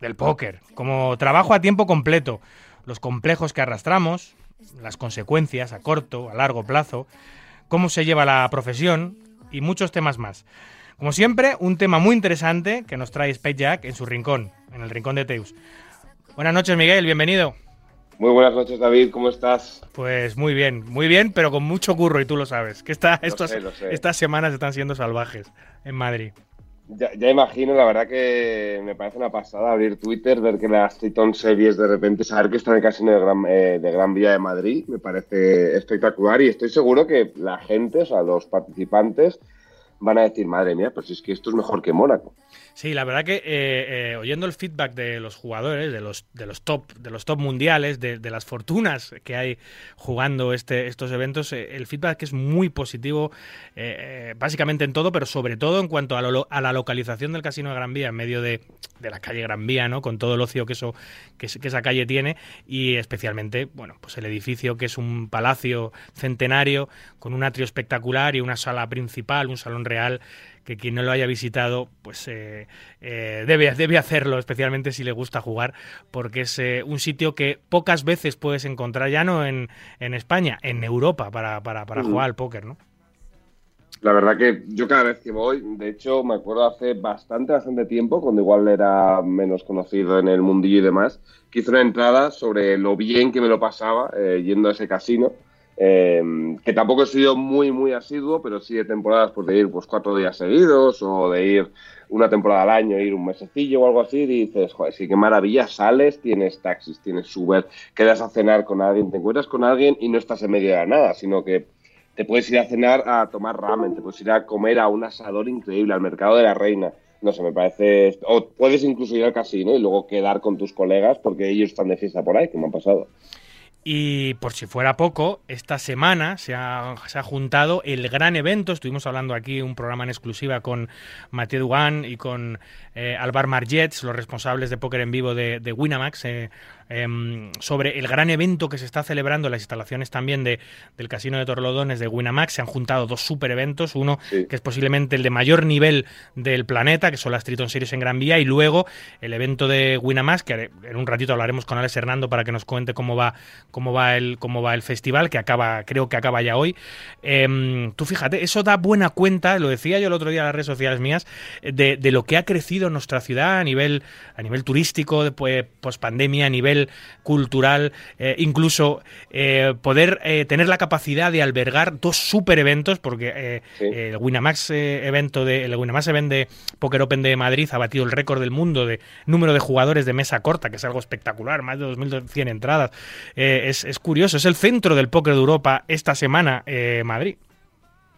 del póker, como trabajo a tiempo completo, los complejos que arrastramos, las consecuencias a corto, a largo plazo, cómo se lleva la profesión y muchos temas más. Como siempre, un tema muy interesante que nos trae Space Jack en su rincón, en el rincón de Teus. Buenas noches, Miguel, bienvenido. Muy buenas noches, David, ¿cómo estás? Pues muy bien, muy bien, pero con mucho curro y tú lo sabes, que esta- estas, sé, lo sé. estas semanas están siendo salvajes en Madrid. Ya, ya, imagino, la verdad que me parece una pasada abrir Twitter, ver que las Triton Series de repente, saber que está en el casino de Gran, eh, de Gran Vía de Madrid, me parece espectacular y estoy seguro que la gente, o sea, los participantes, van a decir, madre mía, pues es que esto es mejor que Mónaco. Sí, la verdad que eh, eh, oyendo el feedback de los jugadores, de los, de los top, de los top mundiales, de, las fortunas que hay jugando este, estos eventos, eh, el feedback es muy positivo, básicamente en todo, pero sobre todo en cuanto a, lo, a, la localización del Casino de Gran Vía, en medio de, de, la calle Gran Vía, ¿no? Con todo el ocio que eso, que esa calle tiene, y especialmente, bueno, pues el edificio que es un palacio centenario, con un atrio espectacular y una sala principal, un salón real que quien no lo haya visitado, pues eh, eh, debe, debe hacerlo, especialmente si le gusta jugar, porque es eh, un sitio que pocas veces puedes encontrar, ya no en, en España, en Europa, para, para, para jugar al póker, ¿no? La verdad que yo cada vez que voy, de hecho me acuerdo hace bastante, bastante tiempo, cuando igual era menos conocido en el mundillo y demás, que hice una entrada sobre lo bien que me lo pasaba eh, yendo a ese casino eh, que tampoco he sido muy, muy asiduo, pero sí de temporadas pues, de ir pues, cuatro días seguidos o de ir una temporada al año, ir un mesecillo o algo así, dices, joder, sí, qué maravilla, sales, tienes taxis, tienes Uber, quedas a cenar con alguien, te encuentras con alguien y no estás en medio de nada, sino que te puedes ir a cenar a tomar ramen, te puedes ir a comer a un asador increíble, al mercado de la reina. No sé, me parece. O puedes incluso ir al casino y luego quedar con tus colegas porque ellos están de fiesta por ahí, que me han pasado. Y por si fuera poco, esta semana se ha, juntado el gran evento. Estuvimos hablando aquí un programa en exclusiva con Mathieu Dugan y con eh, Alvar Margets, los responsables de póker en vivo de, de Winamax, eh, eh, sobre el gran evento que se está celebrando en las instalaciones también de, del Casino de Torlodones de Winamax. Se han juntado dos super eventos, uno sí. que es posiblemente el de mayor nivel del planeta, que son las Triton Series en Gran Vía, y luego el evento de Winamax, que en un ratito hablaremos con Alex Hernando para que nos cuente cómo va cómo va el cómo va el festival que acaba creo que acaba ya hoy eh, tú fíjate eso da buena cuenta lo decía yo el otro día en las redes sociales mías de, de lo que ha crecido nuestra ciudad a nivel a nivel turístico después post pandemia a nivel cultural eh, incluso eh, poder eh, tener la capacidad de albergar dos super eventos porque sí. el Winamax evento de el Winamax event de Poker Open de Madrid ha batido el récord del mundo de número de jugadores de mesa corta que es algo espectacular más de 2.100 entradas es, es, curioso, es el centro del póker de Europa esta semana, Madrid.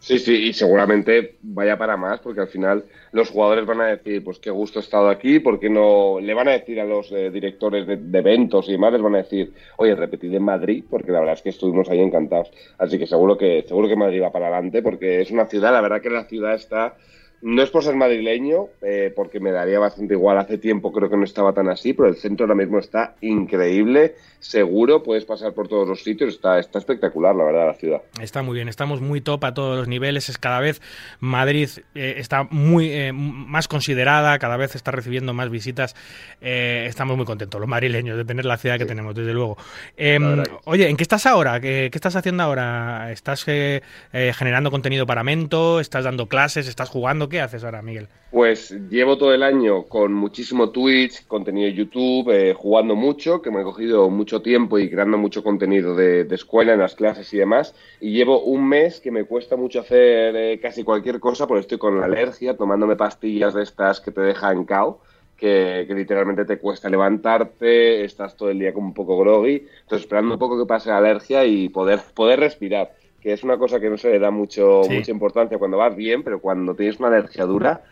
Sí, sí, y seguramente vaya para más, porque al final los jugadores van a decir, pues qué gusto he estado aquí, porque no le van a decir a los eh, directores de, de, eventos y demás, les van a decir, oye, repetid en Madrid, porque la verdad es que estuvimos ahí encantados. Así que seguro que seguro que Madrid va para adelante, porque es una ciudad, la verdad que la ciudad está no es por ser madrileño, eh, porque me daría bastante igual. Hace tiempo creo que no estaba tan así, pero el centro ahora mismo está increíble, seguro, puedes pasar por todos los sitios, está, está espectacular, la verdad, la ciudad. Está muy bien, estamos muy top a todos los niveles, es cada vez Madrid eh, está muy eh, más considerada, cada vez está recibiendo más visitas, eh, estamos muy contentos los madrileños de tener la ciudad que sí. tenemos, desde luego. Em, oye, ¿en qué estás ahora? ¿Qué, qué estás haciendo ahora? ¿Estás generando contenido para Mento? ¿Estás dando clases? ¿Estás jugando? ¿Qué haces ahora, Miguel? Pues llevo todo el año con muchísimo Twitch, contenido de YouTube, eh, jugando mucho, que me he cogido mucho tiempo y creando mucho contenido de, escuela en las clases y demás. Y llevo un mes que me cuesta mucho hacer eh, casi cualquier cosa porque estoy con alergia, tomándome pastillas de estas que te dejan cao. Que, que, literalmente te cuesta levantarte, estás todo el día como un poco groggy, entonces esperando un poco que pase la alergia y poder, poder respirar que es una cosa que no se le da mucho, sí. mucha importancia cuando vas bien, pero cuando tienes una alergia dura,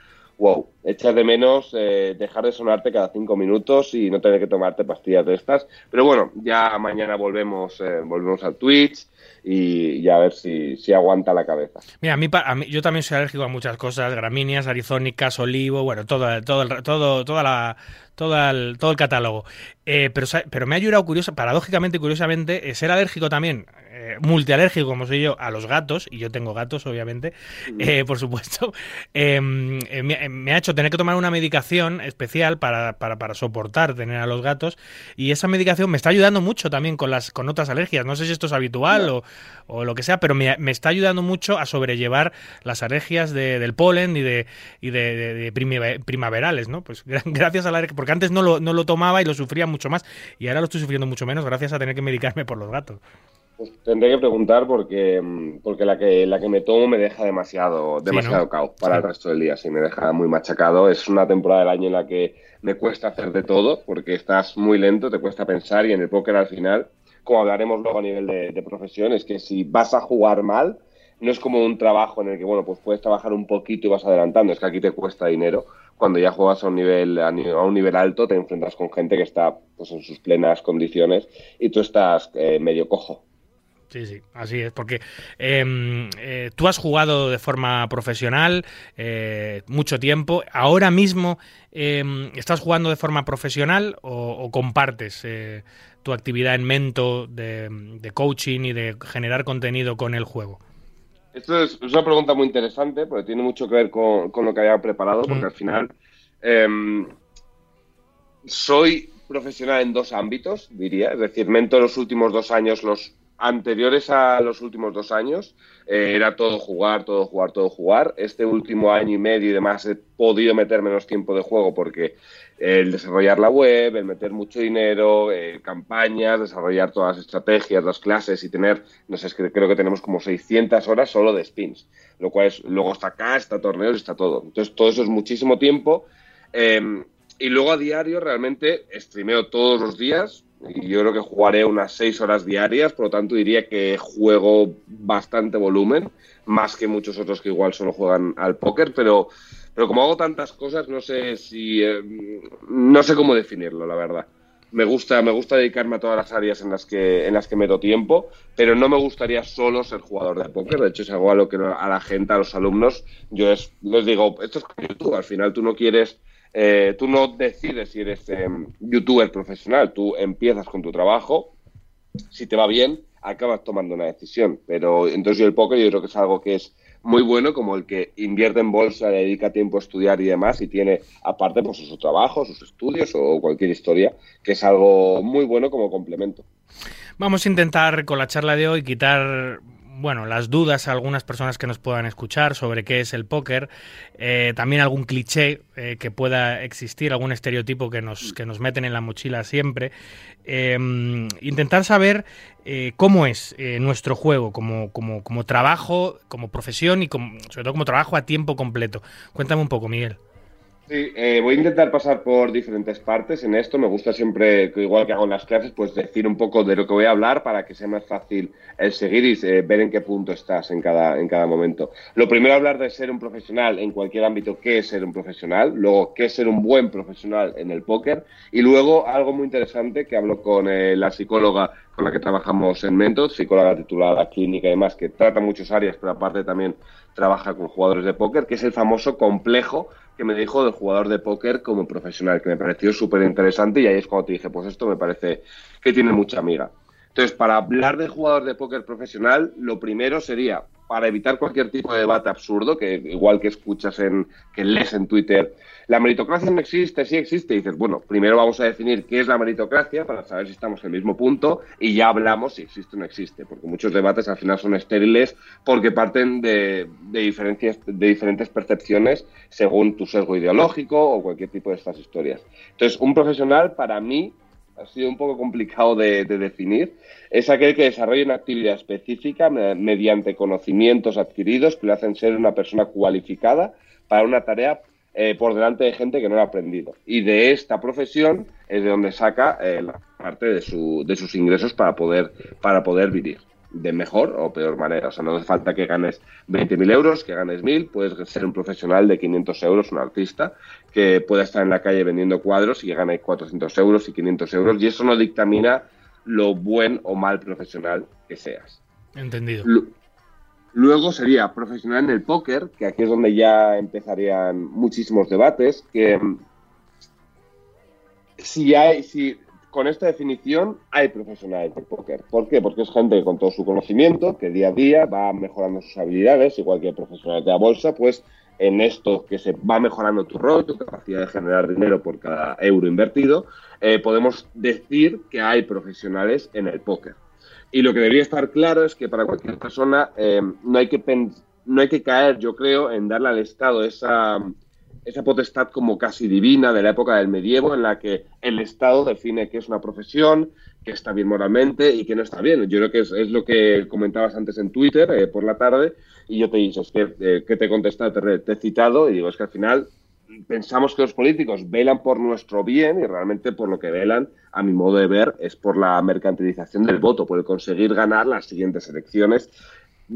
wow, echas de menos eh, dejar de sonarte cada cinco minutos y no tener que tomarte pastillas de estas. Pero bueno, ya mañana volvemos, eh, volvemos al Twitch y, y, a ver si, si aguanta la cabeza. Mira, a mí, a mí, yo también soy alérgico a muchas cosas, gramíneas, arizónicas, olivo, bueno, todo, todo, todo, toda la, todo el, todo el catálogo. Eh, pero, pero me ha ayudado curioso, paradójicamente y curiosamente, eh, ser alérgico también, eh, multialérgico como soy yo, a los gatos, y yo tengo gatos, obviamente, eh, por supuesto, em, eh, me, me, ha hecho tener que tomar una medicación especial para, para, para, soportar tener a los gatos, y esa medicación me está ayudando mucho también con, las, con otras alergias. No sé si esto es habitual no. o, o, lo que sea, pero me, me, está ayudando mucho a sobrellevar las alergias de, del polen y de, y de, de, de primaverales, ¿no? Pues (laughs) gracias a la alergia, porque antes no lo, no lo tomaba y lo sufría mucho más, y ahora lo estoy sufriendo mucho menos gracias a tener que medicarme por los gatos. Pues tendré que preguntar porque, mm, porque la, que, la que me tomo me deja demasiado, demasiado ¿no? cao para Sí. el resto del día. Sí, me deja muy machacado. Es una temporada del año en la que me cuesta hacer de todo porque estás muy lento, te cuesta pensar y en el póker al final, como hablaremos luego a nivel de, de profesión, es que si vas a jugar mal, no es como un trabajo en el que, bueno, pues puedes trabajar un poquito y vas adelantando. Es que aquí te cuesta dinero. Cuando ya juegas a un nivel, a, ni- a un nivel alto, te enfrentas con gente que está pues, en sus plenas condiciones y tú estás eh, medio cojo. Sí, sí, así es, porque eh, eh, tú has jugado de forma profesional eh, mucho tiempo. Ahora mismo, eh, ¿estás jugando de forma profesional o, o compartes eh, tu actividad en Mento de, de coaching y de generar contenido con el juego? Esto es, una pregunta muy interesante porque tiene mucho que ver con, con lo que había preparado, porque Mm. al final em, soy profesional en dos ámbitos, diría. Es decir, Mento los últimos dos años, los anteriores a los últimos dos años, eh, era todo jugar, todo jugar, todo jugar. Este último año y medio y demás he podido meter menos tiempo de juego porque el desarrollar la web, el meter mucho dinero, eh, campañas, desarrollar todas las estrategias, las clases y tener, no sé, creo que tenemos como 600 horas solo de spins, lo cual es, luego está acá, está torneos, está todo. Entonces todo eso es muchísimo tiempo. Eh, y luego a diario realmente streameo todos los días yo creo que jugaré unas 6 horas diarias, por lo tanto diría que juego bastante volumen, más que muchos otros que igual solo juegan al póker, pero, pero como hago tantas cosas, no sé si eh, no sé cómo definirlo, la verdad. Me gusta, me gusta dedicarme a todas las áreas en las que en las que meto tiempo, pero no me gustaría solo ser jugador de póker. De hecho, es algo a lo que a la gente, a los alumnos, yo es- les digo, esto es como YouTube. Al final, tú no quieres, eh, tú no decides si eres eh, youtuber profesional. Tú empiezas con tu trabajo, si te va bien, acabas tomando una decisión. Pero entonces yo el póker yo creo que es algo que es muy bueno, como el que invierte en bolsa, le dedica tiempo a estudiar y demás, y tiene aparte pues su trabajo, sus estudios o cualquier historia, que es algo muy bueno como complemento. Vamos a intentar con la charla de hoy quitar bueno, las dudas a algunas personas que nos puedan escuchar sobre qué es el póker, eh, también algún cliché eh, que pueda existir, algún estereotipo que nos, que nos meten en la mochila siempre. Eh, intentar saber eh, cómo es nuestro juego como, como, como trabajo, como profesión y como, sobre todo como trabajo a tiempo completo. Cuéntame un poco, Miguel. Sí, eh, voy a intentar pasar por diferentes partes en esto. Me gusta siempre, igual que hago en las clases, pues decir un poco de lo que voy a hablar para que sea más fácil el seguir y eh, ver en qué punto estás en cada, en cada momento. Lo primero, hablar de ser un profesional en cualquier ámbito, qué es ser un profesional. Luego, qué es ser un buen profesional en el póker. Y luego, algo muy interesante que hablo con eh, la psicóloga con la que trabajamos en Mentos, psicóloga titulada clínica y demás, que trata muchas áreas, pero aparte también trabaja con jugadores de póker, que es el famoso complejo que me dijo del jugador de póker como profesional, que me pareció súper interesante y ahí es cuando te dije, pues esto me parece que tiene mucha amiga. Entonces, para hablar de jugador de póker profesional, lo primero sería, para evitar cualquier tipo de debate absurdo, que igual que escuchas en, que lees en Twitter, la meritocracia no existe, sí existe, y dices, bueno, primero vamos a definir qué es la meritocracia para saber si estamos en el mismo punto y ya hablamos si existe o no existe, porque muchos debates al final son estériles porque parten de, diferencias, de diferentes percepciones según tu sesgo ideológico o cualquier tipo de estas historias. Entonces, un profesional para mí ha sido un poco complicado de, de, definir, es aquel que desarrolla una actividad específica me, mediante conocimientos adquiridos que le hacen ser una persona cualificada para una tarea eh, por delante de gente que no lo ha aprendido. Y de esta profesión es de donde saca eh, la parte de, su, de sus ingresos para poder, para poder vivir de mejor o peor manera. O sea, no hace falta que ganes 20.000 euros, que ganes 1.000, puedes ser un profesional de 500 euros, un artista, que pueda estar en la calle vendiendo cuadros y que gane 400 euros y 500 euros, y eso no dictamina lo buen o mal profesional que seas. Entendido. Luego sería profesional en el póker, que aquí es donde ya empezarían muchísimos debates, que si hay, si con esta definición hay profesionales de póker. ¿Por qué? Porque es gente con todo su conocimiento, que día a día va mejorando sus habilidades, igual que profesionales de la bolsa, pues en esto que se va mejorando tu rol, tu capacidad de generar dinero por cada euro invertido, eh, podemos decir que hay profesionales en el póker. Y lo que debería estar claro es que para cualquier persona eh, no, hay que no hay que caer, yo creo, en darle al Estado esa, esa potestad como casi divina de la época del medievo en la que el Estado define qué es una profesión, qué está bien moralmente y qué no está bien. Yo creo que es, es lo que comentabas antes en Twitter eh, por la tarde y yo te he dicho, es que, eh, te he te, te he citado y digo, es que al final pensamos que los políticos velan por nuestro bien y realmente por lo que velan, a mi modo de ver, es por la mercantilización del voto, por el conseguir ganar las siguientes elecciones,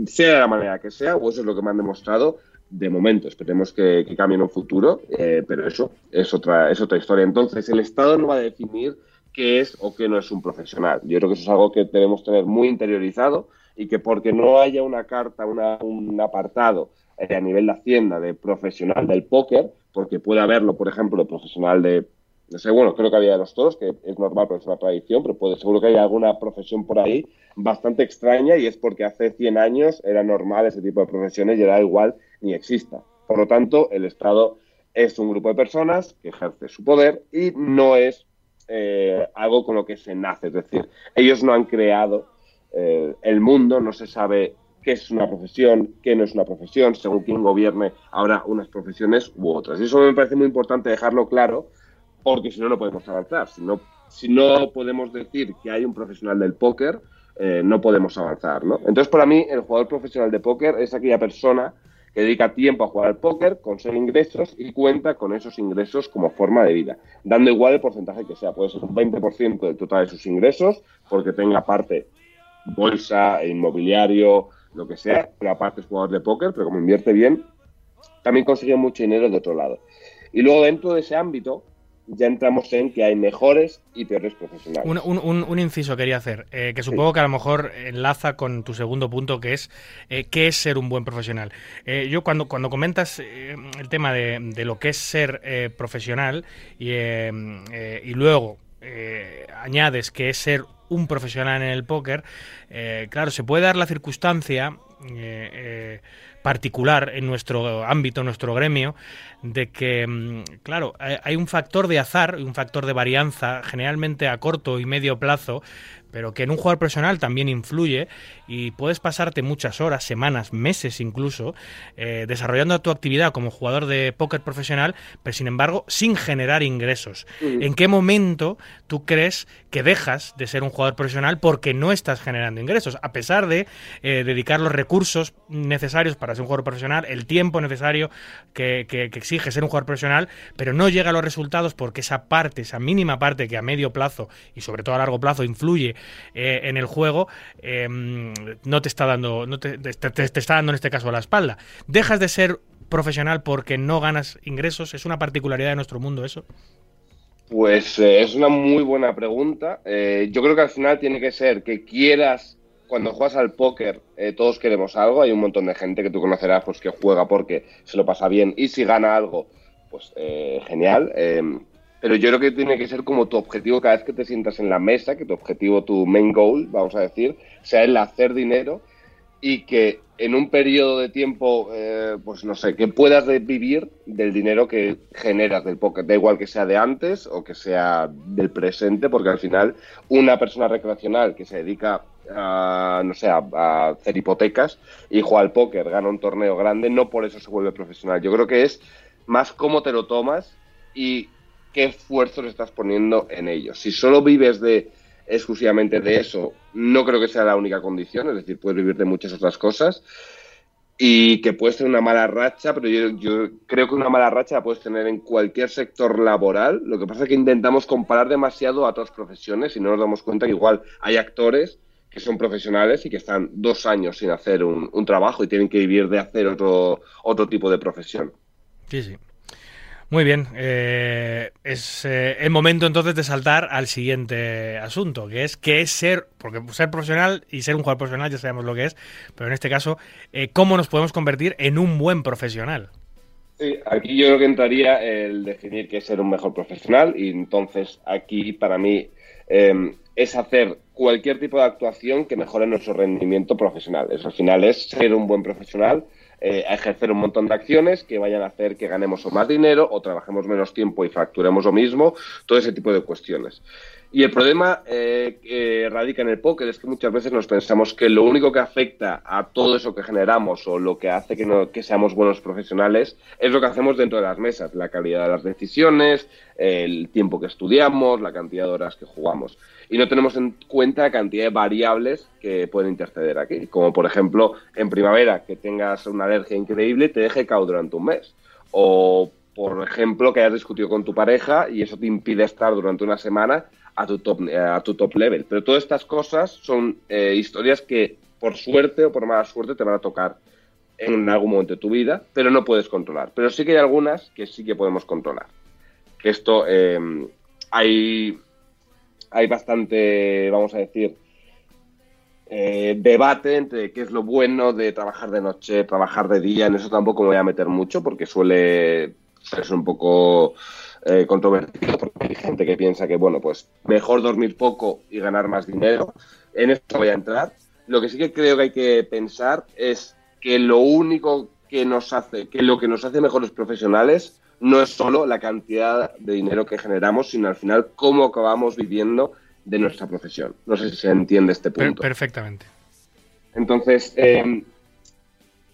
sea de la manera que sea, o eso es lo que me han demostrado de momento. Esperemos que, cambie en un futuro, eh, pero eso es otra, es otra historia. Entonces, el Estado no va a definir qué es o qué no es un profesional. Yo creo que eso es algo que debemos tener muy interiorizado y que porque no haya una carta, una, un apartado eh, a nivel de Hacienda de profesional del póker, porque puede haberlo, por ejemplo, de profesional de, no sé, bueno, creo que había de los toros, que es normal porque es una tradición, pero puede, seguro que hay alguna profesión por ahí bastante extraña y es porque hace 100 años era normal ese tipo de profesiones y era igual ni exista. Por lo tanto, el Estado es un grupo de personas que ejerce su poder y no es eh, algo con lo que se nace. Es decir, ellos no han creado eh, el mundo, no se sabe qué es una profesión, qué no es una profesión, según quién gobierne habrá unas profesiones u otras. Y eso me parece muy importante dejarlo claro, porque si no, no podemos avanzar. Si no, podemos decir que hay un profesional del póker, eh, no podemos avanzar, ¿no? Entonces, para mí, el jugador profesional de póker es aquella persona que dedica tiempo a jugar al póker, consigue ingresos y cuenta con esos ingresos como forma de vida, dando igual el porcentaje que sea, puede ser un 20% del total de sus ingresos, porque tenga parte bolsa, inmobiliario, lo que sea, pero aparte es jugador de póker, pero como invierte bien, también consigue mucho dinero de otro lado. Y luego dentro de ese ámbito ya entramos en que hay mejores y peores profesionales. Un, un- un- un inciso quería hacer, eh, que supongo que a lo mejor enlaza con tu segundo punto, que es eh, qué es ser un buen profesional. Eh, yo cuando, cuando comentas el tema de, de lo que es ser profesional y, y luego eh, añades que es ser un profesional en el póker, eh, claro, se puede dar la circunstancia eh, particular en nuestro ámbito, en nuestro gremio, de que, mm, claro, hay un factor de azar, un factor de varianza, generalmente a corto y medio plazo, pero que en un jugador profesional también influye y puedes pasarte muchas horas, semanas, meses incluso, eh, desarrollando tu actividad como jugador de póker profesional, pero sin embargo sin generar ingresos. ¿En qué momento tú crees que dejas de ser un jugador profesional porque no estás generando ingresos? A pesar de eh, dedicar los recursos necesarios para ser un jugador profesional, el tiempo necesario que, que- que exige ser un jugador profesional, pero no llega a los resultados porque esa parte, esa mínima parte que a medio plazo y sobre todo a largo plazo influye eh, en el juego, eh, no te está dando, no te, está dando en este caso la espalda. Dejas de ser profesional porque no ganas ingresos, es una particularidad de nuestro mundo eso. Pues eh, es una muy buena pregunta. Yo creo que al final tiene que ser que quieras, cuando juegas al póker, todos queremos algo. Hay un montón de gente que tú conocerás pues, que juega porque se lo pasa bien y si gana algo, pues genial. Pero yo creo que tiene que ser como tu objetivo cada vez que te sientas en la mesa, que tu objetivo, tu main goal, vamos a decir, sea el hacer dinero y que en un periodo de tiempo, eh, pues no sé, que puedas vivir del dinero que generas del póker. Da igual que sea de antes o que sea del presente, porque al final una persona recreacional que se dedica a, no sé, a, a hacer hipotecas y juega al póker, gana un torneo grande, no por eso se vuelve profesional. Yo creo que es más cómo te lo tomas y qué esfuerzo le estás poniendo en ello. Si solo vives de exclusivamente de eso, no creo que sea la única condición, es decir, puedes vivir de muchas otras cosas y que puedes tener una mala racha, pero yo, creo que una mala racha la puedes tener en cualquier sector laboral. Lo que pasa es que intentamos comparar demasiado a otras profesiones y no nos damos cuenta que igual hay actores que son profesionales y que están dos años sin hacer un, un trabajo y tienen que vivir de hacer otro, otro tipo de profesión. Sí, sí. Muy bien, eh, es eh, el momento entonces de saltar al siguiente asunto, que es qué es ser, porque ser profesional y ser un jugador profesional ya sabemos lo que es, pero en este caso, eh, cómo nos podemos convertir en un buen profesional. Sí, aquí yo creo que entraría el definir qué es ser un mejor profesional y entonces aquí para mí eh, es hacer cualquier tipo de actuación que mejore nuestro rendimiento profesional. Eso al final es ser un buen profesional, eh, a ejercer un montón de acciones que vayan a hacer que ganemos o más dinero o trabajemos menos tiempo y facturemos lo mismo, todo ese tipo de cuestiones. Y el problema eh, radica en el póker es que muchas veces nos pensamos que lo único que afecta a todo eso que generamos o lo que hace que, no, que seamos buenos profesionales es lo que hacemos dentro de las mesas, la calidad de las decisiones, el tiempo que estudiamos, la cantidad de horas que jugamos. Y no tenemos en cuenta la cantidad de variables que pueden interceder aquí, como por ejemplo en primavera que tengas una alergia increíble y te deje cao durante un mes. O por ejemplo, que hayas discutido con tu pareja y eso te impide estar durante una semana a tu top, eh, a tu top level. Pero todas estas cosas son eh, historias que, por suerte o por mala suerte, te van a tocar en algún momento de tu vida, pero no puedes controlar. Pero sí que hay algunas que sí que podemos controlar. Esto eh, hay, hay bastante, vamos a decir, eh, debate entre qué es lo bueno de trabajar de noche, trabajar de día. En eso tampoco me voy a meter mucho porque suele ser un poco eh, controvertido porque hay gente que piensa que, bueno, pues mejor dormir poco y ganar más dinero. En esto voy a entrar. Lo que sí que creo que hay que pensar es que lo único que nos hace, que lo que nos hace mejores profesionales no es solo la cantidad de dinero que generamos, sino al final cómo acabamos viviendo de nuestra profesión. No sé si se entiende este punto. perfectamente. Entonces, eh,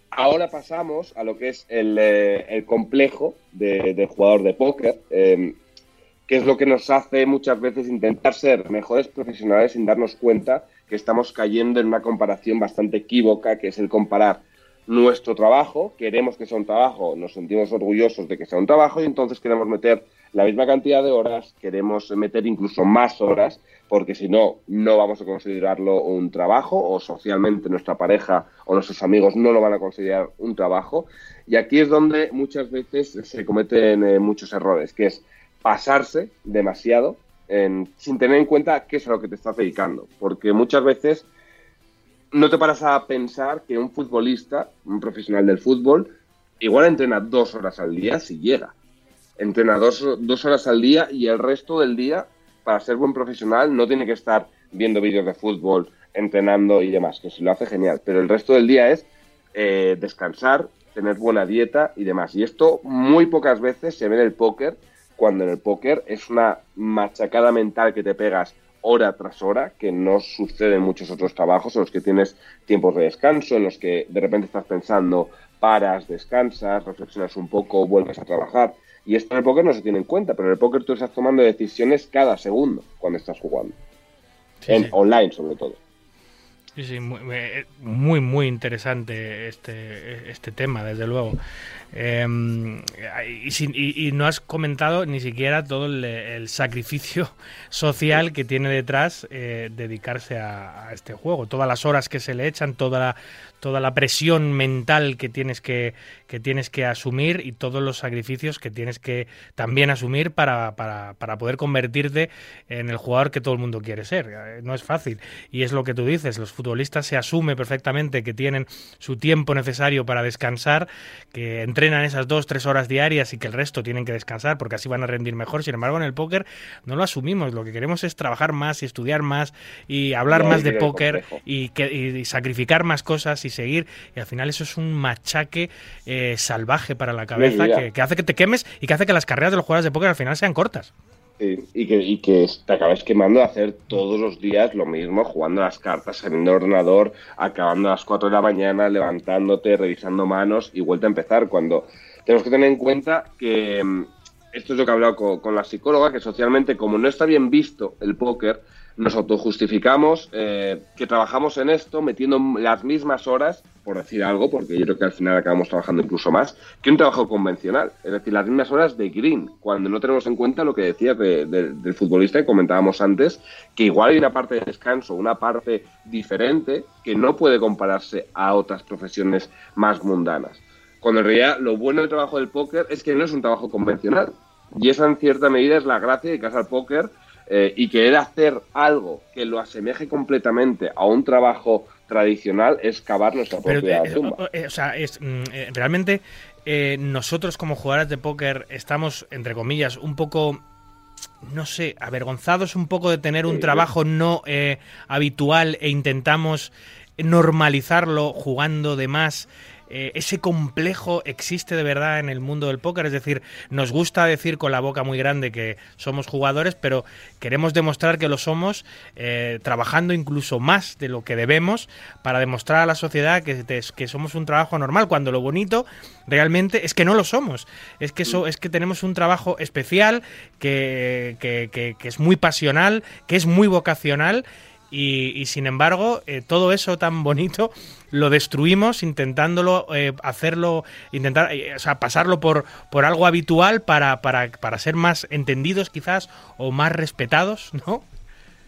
ahora pasamos a lo que es el, eh, el complejo de, del jugador de póker, eh, que es lo que nos hace muchas veces intentar ser mejores profesionales sin darnos cuenta que estamos cayendo en una comparación bastante equívoca, que es el comparar nuestro trabajo, queremos que sea un trabajo, nos sentimos orgullosos de que sea un trabajo y entonces queremos meter la misma cantidad de horas, queremos meter incluso más horas, porque si no, no vamos a considerarlo un trabajo o socialmente nuestra pareja o nuestros amigos no lo van a considerar un trabajo. Y aquí es donde muchas veces se cometen eh, muchos errores, que es pasarse demasiado sin tener en cuenta qué es a lo que te estás dedicando, porque muchas veces no te paras a pensar que un futbolista, un profesional del fútbol, igual entrena dos horas al día si llega. Entrena dos, dos horas al día y el resto del día, para ser buen profesional, no tiene que estar viendo vídeos de fútbol, entrenando y demás, que si lo hace genial. Pero el resto del día es eh, descansar, tener buena dieta y demás. Y esto muy pocas veces se ve en el póker, cuando en el póker es una machacada mental que te pegas hora tras hora, que no sucede en muchos otros trabajos en los que tienes tiempos de descanso, en los que de repente estás pensando, paras, descansas, reflexionas un poco, vuelves a trabajar. Y esto en el póker no se tiene en cuenta, pero en el póker tú estás tomando decisiones cada segundo cuando estás jugando. Sí, en sí. online sobre todo. Sí, sí, muy, eh, muy, muy interesante este, este tema, desde luego. Eh, y, sin- y- no has comentado ni siquiera todo el, el sacrificio (laughs) social que tiene detrás eh, dedicarse a, a este juego. Todas las horas que se le echan, toda la, toda la presión mental que tienes que, que tienes que asumir y todos los sacrificios que tienes que también asumir para, para, para poder convertirte en el jugador que todo el mundo quiere ser. Eh, No es fácil. Y es lo que tú dices, los futbolistas se asume perfectamente que tienen su tiempo necesario para descansar, que entrenan esas dos, tres horas diarias y que el resto tienen que descansar porque así van a rendir mejor. Sin embargo, en el póker no lo asumimos. Lo que queremos es trabajar más y estudiar más y hablar No, más de póker y, que, y sacrificar más cosas y seguir. Y al final eso es un machaque eh, salvaje para la cabeza que, que hace que te quemes y que hace que las carreras de los jugadores de póker al final sean cortas. Sí, y, que, y que te acabes quemando de hacer todos los días lo mismo, jugando las cartas, saliendo del ordenador, acabando a las 4 de la mañana, levantándote, revisando manos y vuelta a empezar. Cuando tenemos que tener en cuenta que mm, esto es lo que he hablado con, con la psicóloga, que socialmente, como no está bien visto el póker, nos autojustificamos eh, que trabajamos en esto metiendo las mismas horas, por decir algo, porque yo creo que al final acabamos trabajando incluso más, que un trabajo convencional. Es decir, las mismas horas de green, cuando no tenemos en cuenta lo que decías de- de- del futbolista que comentábamos antes, que igual hay una parte de descanso, una parte diferente que no puede compararse a otras profesiones más mundanas. Cuando en realidad lo bueno del trabajo del póker es que no es un trabajo convencional. Y esa en cierta medida es la gracia de casa al póker eh, y querer hacer algo que lo asemeje completamente a un trabajo tradicional es cavar nuestra Pero, propia eh, tumba. o- eh, o sea, es, mm, realmente eh, nosotros como jugadores de póker estamos, entre comillas, un poco, no sé, avergonzados un poco de tener un Sí. trabajo no eh, habitual e intentamos normalizarlo jugando de más. Eh, ese complejo existe de verdad en el mundo del póker. Es decir, nos gusta decir con la boca muy grande que somos jugadores, pero queremos demostrar que lo somos eh, trabajando incluso más de lo que debemos para demostrar a la sociedad que, que somos un trabajo normal, cuando lo bonito realmente es que no lo somos. Es que, eso, es que tenemos un trabajo especial, que, que, que es muy pasional, que es muy vocacional y, sin embargo, eh, todo eso tan bonito lo destruimos intentándolo eh, hacerlo, intentar, eh, o sea, pasarlo por, por algo habitual para, para, para ser más entendidos quizás o más respetados, ¿no?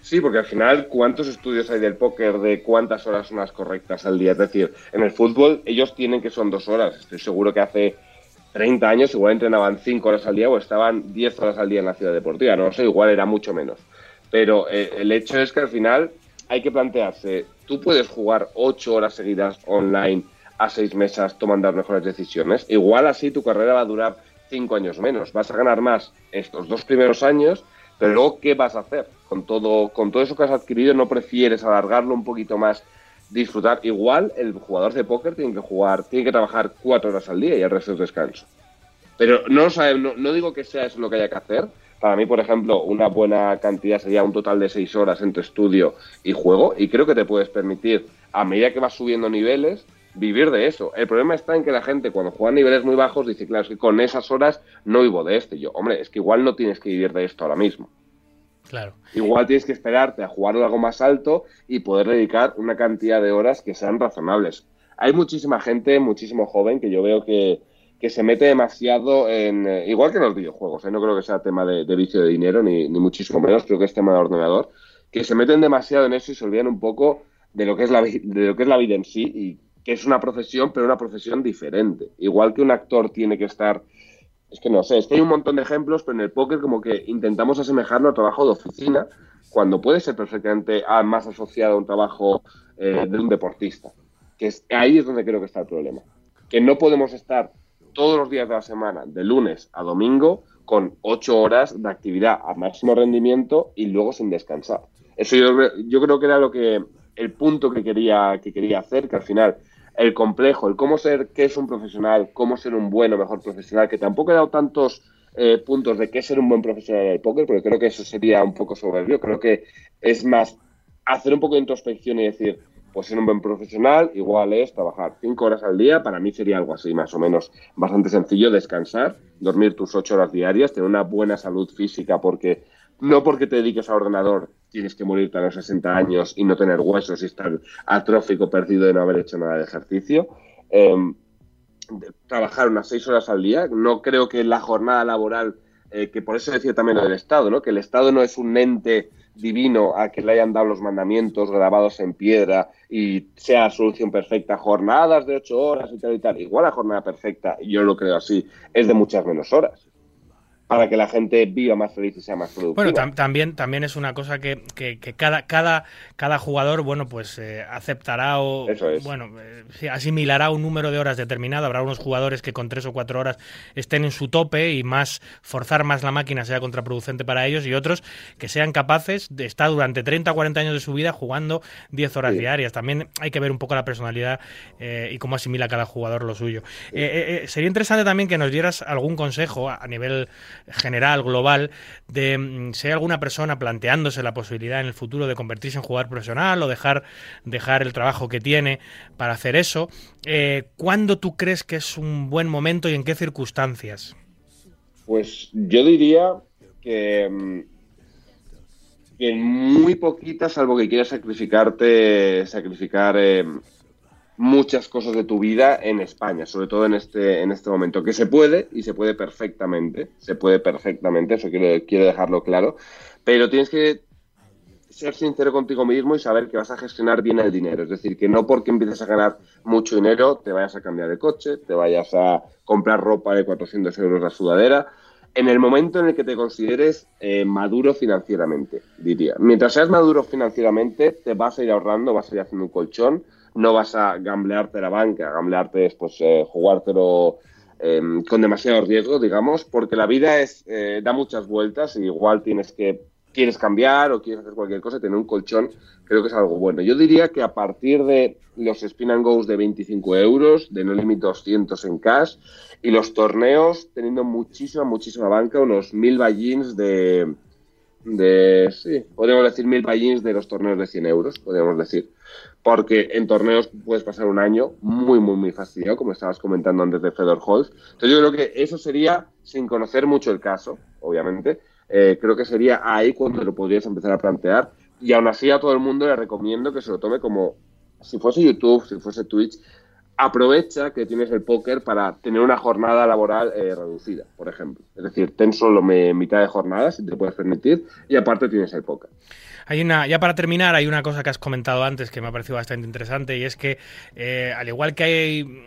Sí, porque al final, ¿cuántos estudios hay del póker de cuántas horas son las correctas al día? Es decir, en el fútbol ellos tienen que son dos horas. Estoy seguro que hace 30 años igual entrenaban 5 horas al día o estaban 10 horas al día en la ciudad deportiva. No sé, igual era mucho menos. Pero eh, el hecho es que al final hay que plantearse, tú puedes jugar ocho horas seguidas online a seis mesas tomando las mejores decisiones. Igual así tu carrera va a durar cinco años menos. Vas a ganar más estos dos primeros años, pero luego, ¿qué vas a hacer? Con todo, con todo eso que has adquirido, ¿no prefieres alargarlo un poquito más, disfrutar? Igual el jugador de póker tiene que jugar, tiene que trabajar cuatro horas al día y el resto es descanso. Pero no, no, no digo que sea eso lo que haya que hacer, para mí, por ejemplo, una buena cantidad sería un total de seis horas entre estudio y juego, y creo que te puedes permitir, a medida que vas subiendo niveles, vivir de eso. El problema está en que la gente cuando juega a niveles muy bajos dice, claro, es que con esas horas no vivo de esto. yo, hombre, es que igual no tienes que vivir de esto ahora mismo. Claro. Igual tienes que esperarte a jugar algo más alto y poder dedicar una cantidad de horas que sean razonables. Hay muchísima gente, muchísimo joven que yo veo que, que se mete demasiado en. Eh, igual que en los videojuegos, ¿eh? no creo que sea tema de, vicio de dinero, ni, muchísimo menos, creo que es tema de ordenador, que se meten demasiado en eso y se olvidan un poco de lo que es la, de lo que es la vida en sí y que es una profesión, pero una profesión diferente. Igual que un actor tiene que estar. Es que no sé, es que hay un montón de ejemplos, pero en el póker como que intentamos asemejarlo a trabajo de oficina, cuando puede ser perfectamente más asociado a un trabajo eh, de un deportista. Que ahí es donde creo que está el problema. Que no podemos estar todos los días de la semana, de lunes a domingo, con ocho horas de actividad a máximo rendimiento y luego sin descansar. Eso yo, creo que era lo que el punto que quería, que quería hacer, que al final el complejo, el cómo ser, qué es un profesional, cómo ser un bueno, mejor profesional, que tampoco he dado tantos eh, puntos de qué ser un buen profesional en el póker, porque creo que eso sería un poco soberbio. Creo que es más hacer un poco de introspección y decir, pues ser un buen profesional igual es trabajar cinco horas al día, para mí sería algo así, más o menos bastante sencillo, descansar, dormir tus ocho horas diarias, tener una buena salud física, porque no porque te dediques a ordenador tienes que morirte a los 60 años y no tener huesos y estar atrófico, perdido de no haber hecho nada de ejercicio. Em, trabajar unas seis horas al día, no creo que la jornada laboral, eh, que por eso decía también lo del Estado, ¿no? que el Estado no es un ente divino a que le hayan dado los mandamientos grabados en piedra y sea solución perfecta, jornadas de ocho horas y tal y tal. Igual la jornada perfecta, yo lo creo así, es de muchas menos horas para que la gente viva más feliz y sea más productiva. Bueno, también, también es una cosa que, que, cada, cada, cada jugador, bueno, pues eh, aceptará o bueno, eh, asimilará un número de horas determinado. Habrá unos jugadores que con tres o cuatro horas estén en su tope y más forzar más la máquina sea contraproducente para ellos y otros que sean capaces de estar durante 30 o 40 años de su vida jugando 10 horas diarias. También hay que ver un poco la personalidad eh, y cómo asimila cada jugador lo suyo. sería interesante también que nos dieras algún consejo a nivel general, global, de mm, si hay alguna persona planteándose la posibilidad en el futuro de convertirse en jugador profesional o dejar, dejar el trabajo que tiene para hacer eso, eh, ¿cuándo tú crees que es un buen momento y en qué circunstancias? Pues yo diría que, mm, que en muy poquitas, salvo que quieras sacrificarte, sacrificar eh, muchas cosas de tu vida en España, sobre todo en este, en este momento, que se puede y se puede perfectamente, se puede perfectamente, eso quiero, quiero dejarlo claro, pero tienes que ser sincero contigo mismo y saber que vas a gestionar bien el dinero, es decir, que no porque empieces a ganar mucho dinero te vayas a cambiar de coche, te vayas a comprar ropa de 400 euros la sudadera, en el momento en el que te consideres eh, maduro financieramente, diría. Mientras seas maduro financieramente, te vas a ir ahorrando, vas a ir haciendo un colchón, no vas a gamblearte la banca, gamblearte es pues eh, jugártelo em, con demasiado riesgo, digamos, porque la vida es eh, da muchas vueltas y igual tienes que quieres cambiar o quieres hacer cualquier cosa, tener un colchón creo que es algo bueno. Yo diría que a partir de los spin and goes de 25 euros, de no limit 200 en cash, y los torneos teniendo muchísima, muchísima banca, unos mil ballins de, de, sí, podríamos decir mil ballins de los torneos de 100 euros, podríamos decir. Porque en torneos puedes pasar un año muy, muy, muy fastidiado, como estabas comentando antes de Fedor Holz. Entonces yo creo que eso sería, sin conocer mucho el caso, obviamente, eh, creo que sería ahí cuando lo podrías empezar a plantear. Y aún así a todo el mundo le recomiendo que se lo tome como si fuese YouTube, si fuese Twitch, aprovecha que tienes el póker para tener una jornada laboral eh, reducida, por ejemplo. Es decir, ten solo mitad de jornada, si te puedes permitir, y aparte tienes el póker. Hay una, ya para terminar, hay una cosa que has comentado antes que me ha parecido bastante interesante y es que eh, al igual que hay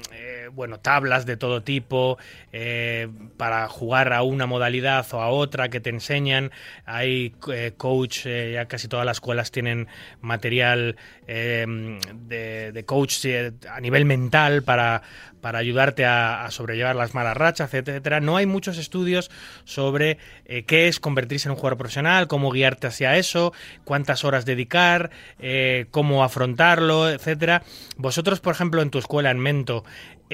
eh, bueno tablas de todo tipo eh, para jugar a una modalidad o a otra que te enseñan, hay eh, coach, ya casi todas las escuelas tienen material de, coach a nivel mental para, para ayudarte a, sobrellevar las malas rachas, etcétera. No hay muchos estudios sobre qué es convertirse en un jugador profesional, cómo guiarte hacia eso, cuántas horas dedicar, cómo afrontarlo, etcétera. Vosotros, por ejemplo, en tu escuela en Mento,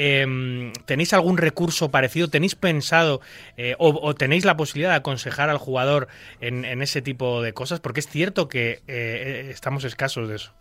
eh, ¿tenéis algún recurso parecido? ¿Tenéis pensado eh, o, tenéis la posibilidad de aconsejar al jugador en, en ese tipo de cosas? Porque es cierto que eh, estamos escasos de eso.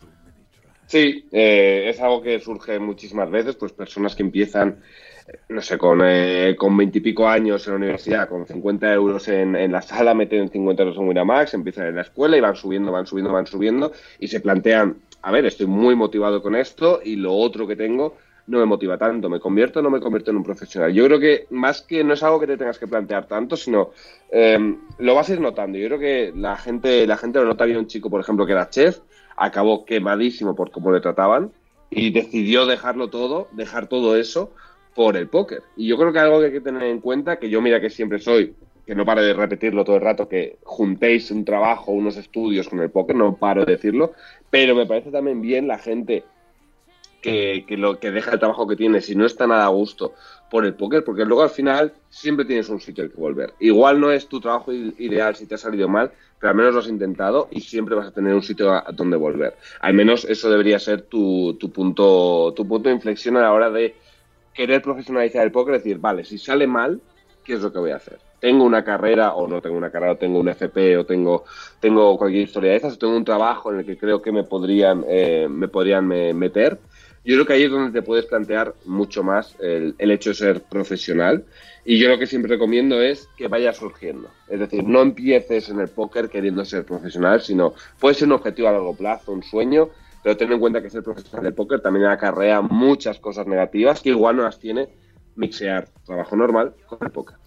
Sí, eh, es algo que surge muchísimas veces, pues personas que empiezan, eh, no sé, con eh, con años en la universidad, con 50 euros en, en la sala, meten 50 euros en Winamax, empiezan en la escuela y van subiendo, van subiendo, van subiendo y se plantean, a ver, estoy muy motivado con esto y lo otro que tengo no me motiva tanto, me convierto o no me convierto en un profesional. Yo creo que más que no es algo que te tengas que plantear tanto, sino eh, lo vas a ir notando. Yo creo que la gente, la gente lo nota bien un chico, por ejemplo, que era chef, acabó quemadísimo por cómo le trataban y decidió dejarlo todo, dejar todo eso por el póker. Y yo creo que algo que hay que tener en cuenta, que yo mira que siempre soy, que no paro de repetirlo todo el rato, que juntéis un trabajo, unos estudios con el póker, no paro de decirlo, pero me parece también bien la gente que, lo que deja el trabajo que tiene si no está nada a gusto por el póker, porque luego al final siempre tienes un sitio al que volver. Igual no es tu trabajo ideal si te ha salido mal, pero al menos lo has intentado y siempre vas a tener un sitio a donde volver. Al menos eso debería ser tu, tu punto tu punto de inflexión a la hora de querer profesionalizar el póker, decir, vale, si sale mal, ¿qué es lo que voy a hacer? Tengo una carrera o no tengo una carrera, o tengo un FP o tengo, tengo cualquier historia de esas, o tengo un trabajo en el que creo que me podrían, eh, me podrían me- meter. Yo creo que ahí es donde te puedes plantear mucho más el, el hecho de ser profesional. Y yo lo que siempre recomiendo es que vaya surgiendo. Es decir, no empieces en el póker queriendo ser profesional, sino puede ser un objetivo a largo plazo, un sueño, pero ten en cuenta que ser profesional del póker también acarrea muchas cosas negativas que igual no las tiene mixear trabajo normal con el póker.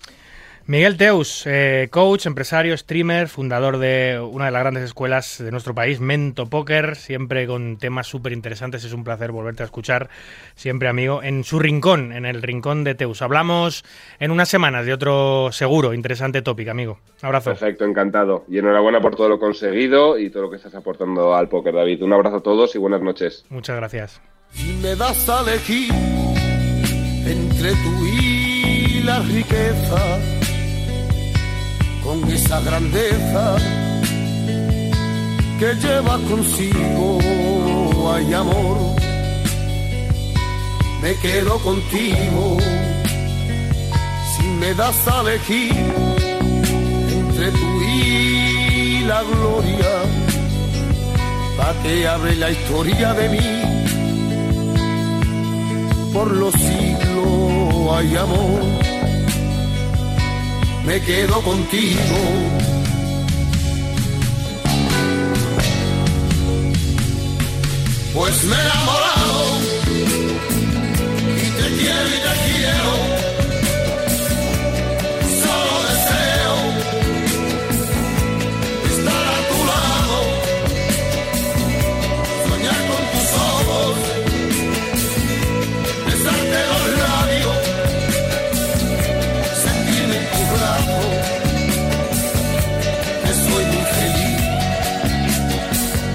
Miguel Teus, eh, coach, empresario, streamer, fundador de una de las grandes escuelas de nuestro país, Mento Poker, siempre con temas súper interesantes. Es un placer volverte a escuchar, siempre amigo, en su rincón, en el rincón de Teus. Hablamos en unas semanas de otro seguro, interesante tópico, amigo. Abrazo. Perfecto, encantado. Y enhorabuena por todo lo conseguido y todo lo que estás aportando al póker, David. Un abrazo a todos y buenas noches. Muchas gracias. Si me das a elegir entre tú y la riqueza, con esa grandeza que lleva consigo, hay amor, me quedo contigo. Si me das a elegir entre tú y la gloria, pa' que hable la historia de mí por los siglos hay amor. Me quedo contigo. Pues me he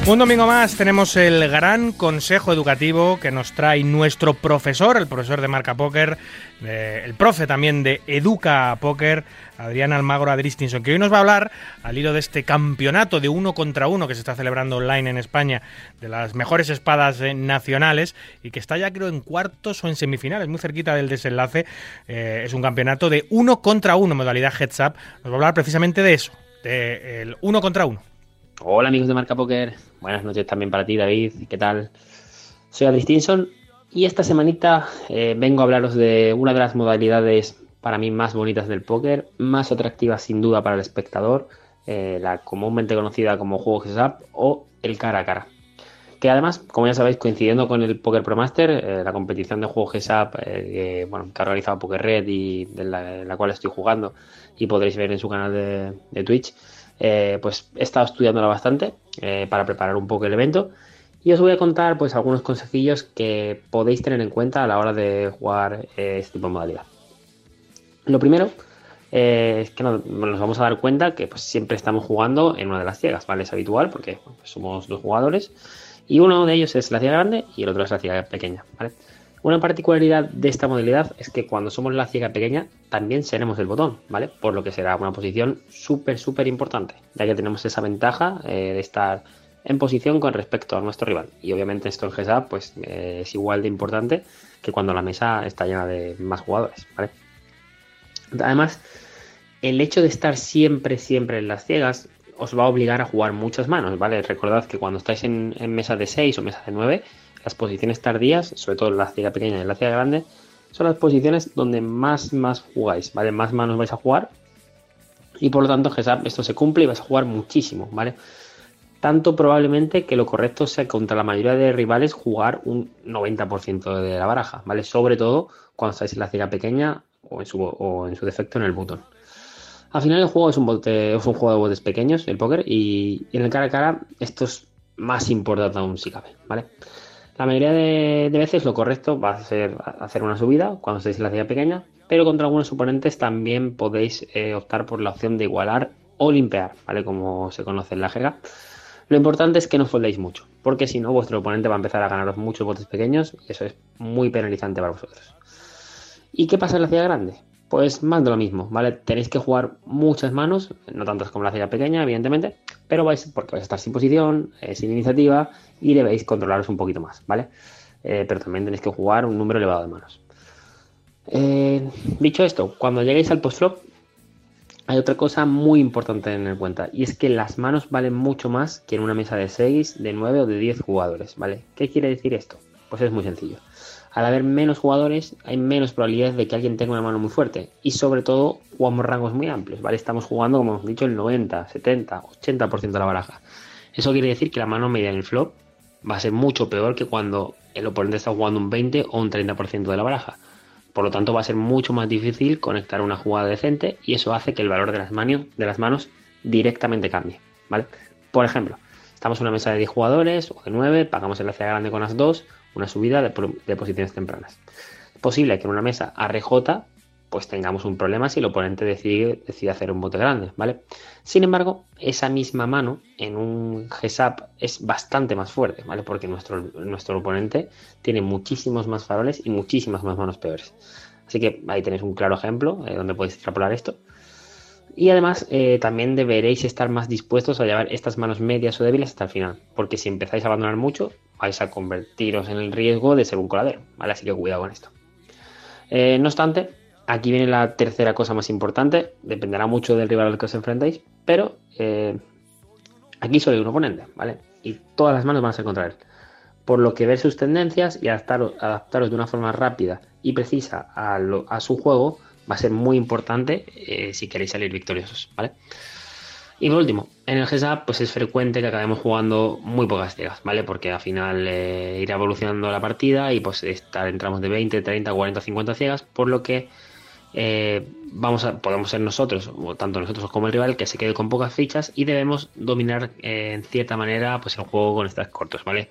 Un domingo más tenemos el gran consejo educativo que nos trae nuestro profesor, el profesor de Marca Póker, eh, el profe también de Educa Póker, Adrián Almagro Adristinson, que hoy nos va a hablar al hilo de este campeonato de uno contra uno que se está celebrando online en España, de las mejores espadas eh, nacionales y que está ya creo en cuartos o en semifinales, muy cerquita del desenlace. Eh, es un campeonato de uno contra uno, modalidad heads up. Nos va a hablar precisamente de eso, del uno contra uno. Hola amigos de Marca Poker, buenas noches también para ti David, ¿qué tal? Soy Adri Stinson y esta semanita eh, vengo a hablaros de una de las modalidades para mí más bonitas del póker, más atractivas sin duda para el espectador, eh, la comúnmente conocida como juego heads o el cara a cara. Que además, como ya sabéis, coincidiendo con el Poker Pro Master, eh, la competición de juego heads bueno, que ha realizado Poker Red y de la, cual estoy jugando y podréis ver en su canal de Twitch, eh, pues he estado estudiándola bastante eh, para preparar un poco el evento y os voy a contar pues algunos consejillos que podéis tener en cuenta a la hora de jugar eh, este tipo de modalidad. Lo primero es que nos, nos, vamos a dar cuenta que pues, siempre estamos jugando en una de las ciegas, ¿vale? Es habitual porque pues, somos dos jugadores y uno de ellos es la ciega grande y el otro es la ciega pequeña, ¿vale? Una particularidad de esta modalidad es que cuando somos la ciega pequeña también seremos el botón, ¿vale? Por lo que será una posición súper, súper importante, ya que tenemos esa ventaja eh, de estar en posición con respecto a nuestro rival. Y obviamente esto en GSA pues, eh, es igual de importante que cuando la mesa está llena de más jugadores, ¿vale? Además, el hecho de estar siempre, siempre en las ciegas os va a obligar a jugar muchas manos, ¿vale? Recordad que cuando estáis en, en mesa de 6 o mesa de 9, las posiciones tardías, sobre todo la ciega pequeña y la ciega grande, son las posiciones donde más, más jugáis, ¿vale? Más manos vais a jugar. Y por lo tanto, esto se cumple y vais a jugar muchísimo, ¿vale? Tanto probablemente que lo correcto sea contra la mayoría de rivales jugar un 90% de la baraja, ¿vale? Sobre todo cuando estáis en la ciega pequeña o en su, o en su defecto en el botón. Al final el juego es un, bote, es un juego de botes pequeños, el póker, y, y en el cara a cara esto es más importante aún si cabe, ¿vale? La mayoría de, veces lo correcto va a ser hacer una subida cuando estéis en la ciudad pequeña, pero contra algunos oponentes también podéis eh, optar por la opción de igualar o limpear, ¿vale? Como se conoce en la jerga. Lo importante es que no foldéis mucho, porque si no, vuestro oponente va a empezar a ganaros muchos botes pequeños y eso es muy penalizante para vosotros. ¿Y qué pasa en la ciudad grande? Pues más de lo mismo, ¿vale? Tenéis que jugar muchas manos, no tantas como la ciudad pequeña, evidentemente, pero vais, porque vais a estar sin posición, eh, sin iniciativa y debéis controlaros un poquito más, ¿vale? Eh, pero también tenéis que jugar un número elevado de manos. Eh, dicho esto, cuando lleguéis al post-flop, hay otra cosa muy importante a tener en cuenta, y es que las manos valen mucho más que en una mesa de 6, de 9 o de 10 jugadores, ¿vale? ¿Qué quiere decir esto? Pues es muy sencillo al haber menos jugadores hay menos probabilidades de que alguien tenga una mano muy fuerte y sobre todo jugamos rangos muy amplios, ¿vale? Estamos jugando, como hemos dicho, el 90, 70, 80% de la baraja. Eso quiere decir que la mano media en el flop va a ser mucho peor que cuando el oponente está jugando un 20 o un 30% de la baraja. Por lo tanto, va a ser mucho más difícil conectar una jugada decente y eso hace que el valor de las, manos, directamente cambie, ¿vale? Por ejemplo, estamos en una mesa de 10 jugadores o de 9, pagamos el la grande con las 2 una subida de, posiciones tempranas. Es posible que en una mesa ARJ pues tengamos un problema si el oponente decide, decide, hacer un bote grande, ¿vale? Sin embargo, esa misma mano en un GSAP es bastante más fuerte, ¿vale? Porque nuestro, nuestro oponente tiene muchísimos más faroles y muchísimas más manos peores. Así que ahí tenéis un claro ejemplo eh, donde podéis extrapolar esto. Y además eh, también deberéis estar más dispuestos a llevar estas manos medias o débiles hasta el final, porque si empezáis a abandonar mucho, vais a convertiros en el riesgo de ser un coladero, ¿vale? Así que cuidado con esto. Eh, no obstante, aquí viene la tercera cosa más importante, dependerá mucho del rival al que os enfrentéis, pero eh, aquí solo hay un oponente, ¿vale? Y todas las manos van a ser contra él. Por lo que ver sus tendencias y adaptaros, adaptaros de una forma rápida y precisa a, lo, a su juego va a ser muy importante eh, si queréis salir victoriosos, ¿vale? Y por último, en el GSAP pues es frecuente que acabemos jugando muy pocas ciegas, ¿vale? Porque al final eh, irá evolucionando la partida y pues estar, entramos de 20, 30, 40, 50 ciegas, por lo que eh, vamos a, podemos ser nosotros, o tanto nosotros como el rival, que se quede con pocas fichas y debemos dominar en cierta manera pues el juego con estas cortos, ¿vale?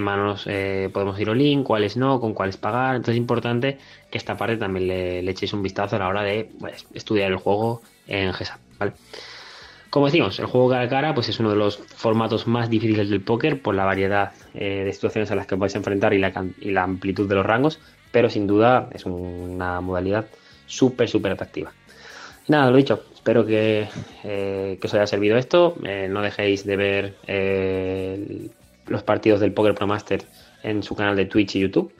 Manos eh, podemos ir all-in, cuáles no, con cuáles pagar. Entonces es importante que esta parte también le, echéis un vistazo a la hora de pues, estudiar el juego en ¿vale? Como decimos, el juego cara a cara pues es uno de los formatos más difíciles del póker por la variedad eh, de situaciones a las que a enfrentar y la, y la amplitud de los rangos, pero sin duda es una modalidad súper, súper atractiva. Nada, lo dicho, espero que, eh, que os haya servido esto. No dejéis de ver eh, los partidos del Poker Pro Master en su canal de Twitch y YouTube.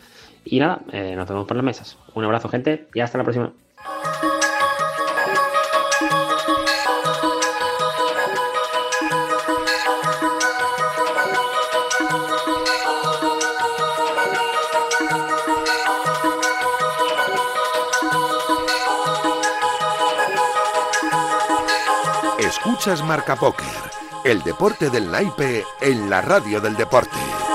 Y nada, eh, nos vemos por las mesas. Un abrazo, gente, y hasta la próxima. Escuchas Marca Póker, el deporte del naipe en la radio del deporte.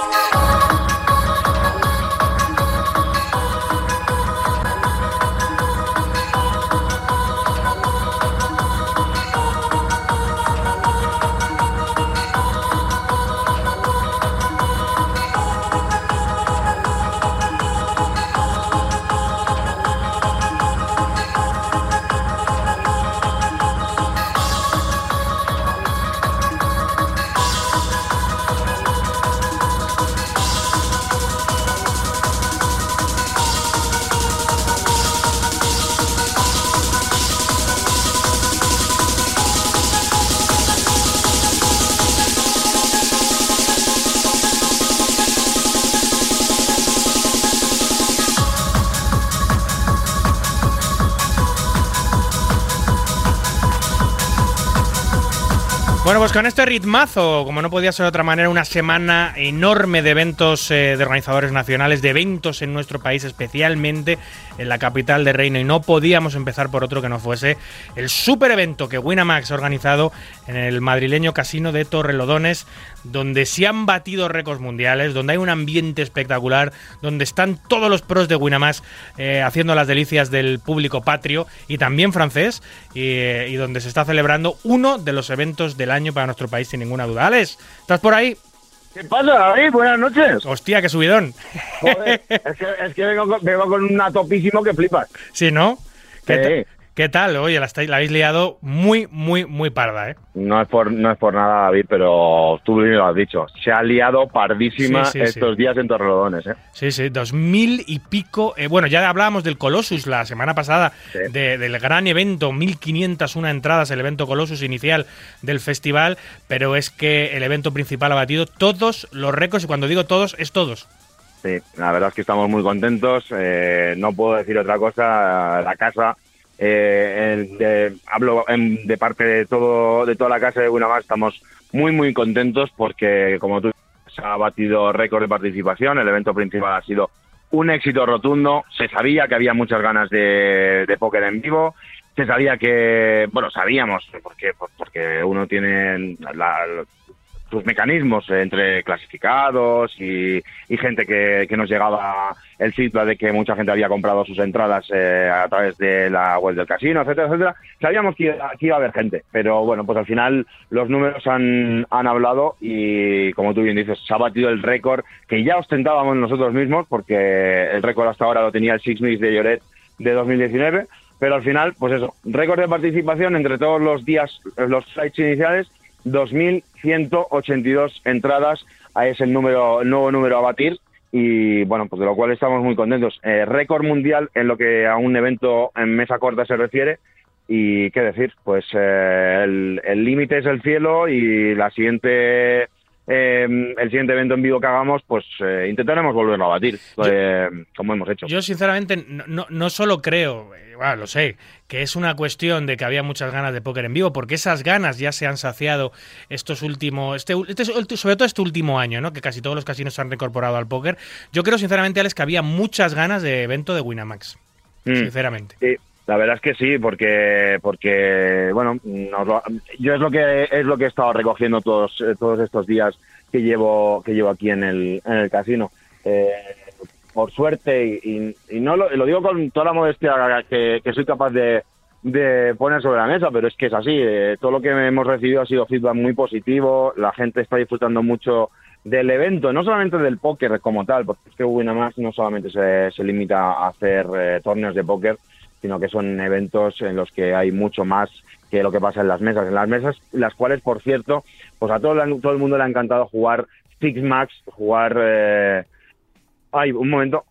Pues con este ritmazo, como no podía ser de otra manera, una semana enorme de eventos eh, de organizadores nacionales, de eventos en nuestro país, especialmente en la capital de Reino. Y no podíamos empezar por otro que no fuese el super evento que Winamax ha organizado en el madrileño casino de Torrelodones, donde se han batido récords mundiales, donde hay un ambiente espectacular, donde están todos los pros de Winamax eh, haciendo las delicias del público patrio y también francés, y, eh, y donde se está celebrando uno de los eventos del año para nuestro país, sin ninguna duda. Alex, ¿estás por ahí? ¿Qué pasa, David? Buenas noches. Hostia, qué subidón. Joder, es que, es que vengo, con, vengo con una topísimo que flipas. (laughs) Sí, ¿no? ¿Qué, qué tal? Oye, la, estáis- la habéis liado muy, muy, muy parda, ¿eh? No es por no es por nada, David, pero tú lo has dicho. Se ha liado pardísima Sí, sí, estos sí. días en Torrelodones, ¿eh? Sí, sí, dos mil y pico. eh, bueno, ya hablábamos del Colossus la semana pasada, de- del gran evento, 1501 entradas, el evento Colossus inicial del festival, pero es que el evento principal ha batido todos los récords, y cuando digo todos, es todos. Sí, la verdad es que estamos muy contentos. eh, no puedo decir otra cosa. La casa, eh, de- hablo de parte de todo de toda la casa de Winamax, estamos muy muy contentos porque, como tú se ha batido récord de participación. El evento principal ha sido un éxito rotundo. Se sabía que había muchas ganas de, de póker en vivo. Se sabía que, bueno, sabíamos, porque, porque uno tiene la- sus mecanismos entre clasificados y, gente que, que nos llegaba el feedback de que mucha gente había comprado sus entradas eh, a través de la web del casino, etcétera, etcétera. Sabíamos que iba, iba a haber gente, pero bueno, pues al final los números han, han hablado y como tú bien dices, se ha batido el récord que ya ostentábamos nosotros mismos, porque el récord hasta ahora lo tenía el Six de Lloret de 2019, pero al final, pues eso, récord de participación entre todos los días, los sites iniciales, 2.182 entradas, es el número, el nuevo número a batir y bueno, pues de lo cual estamos muy contentos. Eh, récord mundial en lo que a un evento en mesa corta se refiere y qué decir, pues eh, el límite es el cielo y la siguiente eh, el siguiente evento en vivo que hagamos, pues eh, intentaremos volverlo a batir, eh, como hemos hecho. Yo, sinceramente, no, no, no solo creo, eh, bueno, lo sé, que es una cuestión de que había muchas ganas de póker en vivo, porque esas ganas ya se han saciado estos últimos, este, este- sobre todo este último año, ¿no? Que casi todos los casinos se han reincorporado al póker. Yo creo, sinceramente, Alex, que había muchas ganas de evento de Winamax. Mm. Sinceramente. Sí, la verdad es que sí, porque porque bueno, nos lo- yo es lo que es lo que he estado recogiendo todos eh, todos estos días que llevo que llevo aquí en el en el casino. Eh, por suerte y, no lo, lo digo con toda la modestia que, que soy capaz de, de poner sobre la mesa, pero es que es así. eh, todo lo que hemos recibido ha sido feedback muy positivo. La gente está disfrutando mucho del evento, no solamente del póker como tal, porque es que Winamax no solamente se, se limita a hacer eh, torneos de póker, sino que son eventos en los que hay mucho más que lo que pasa en las mesas. En las mesas, las cuales, por cierto, pues a todo, el- mundo le ha encantado jugar Six Max, jugar... eh, Ay, un momento.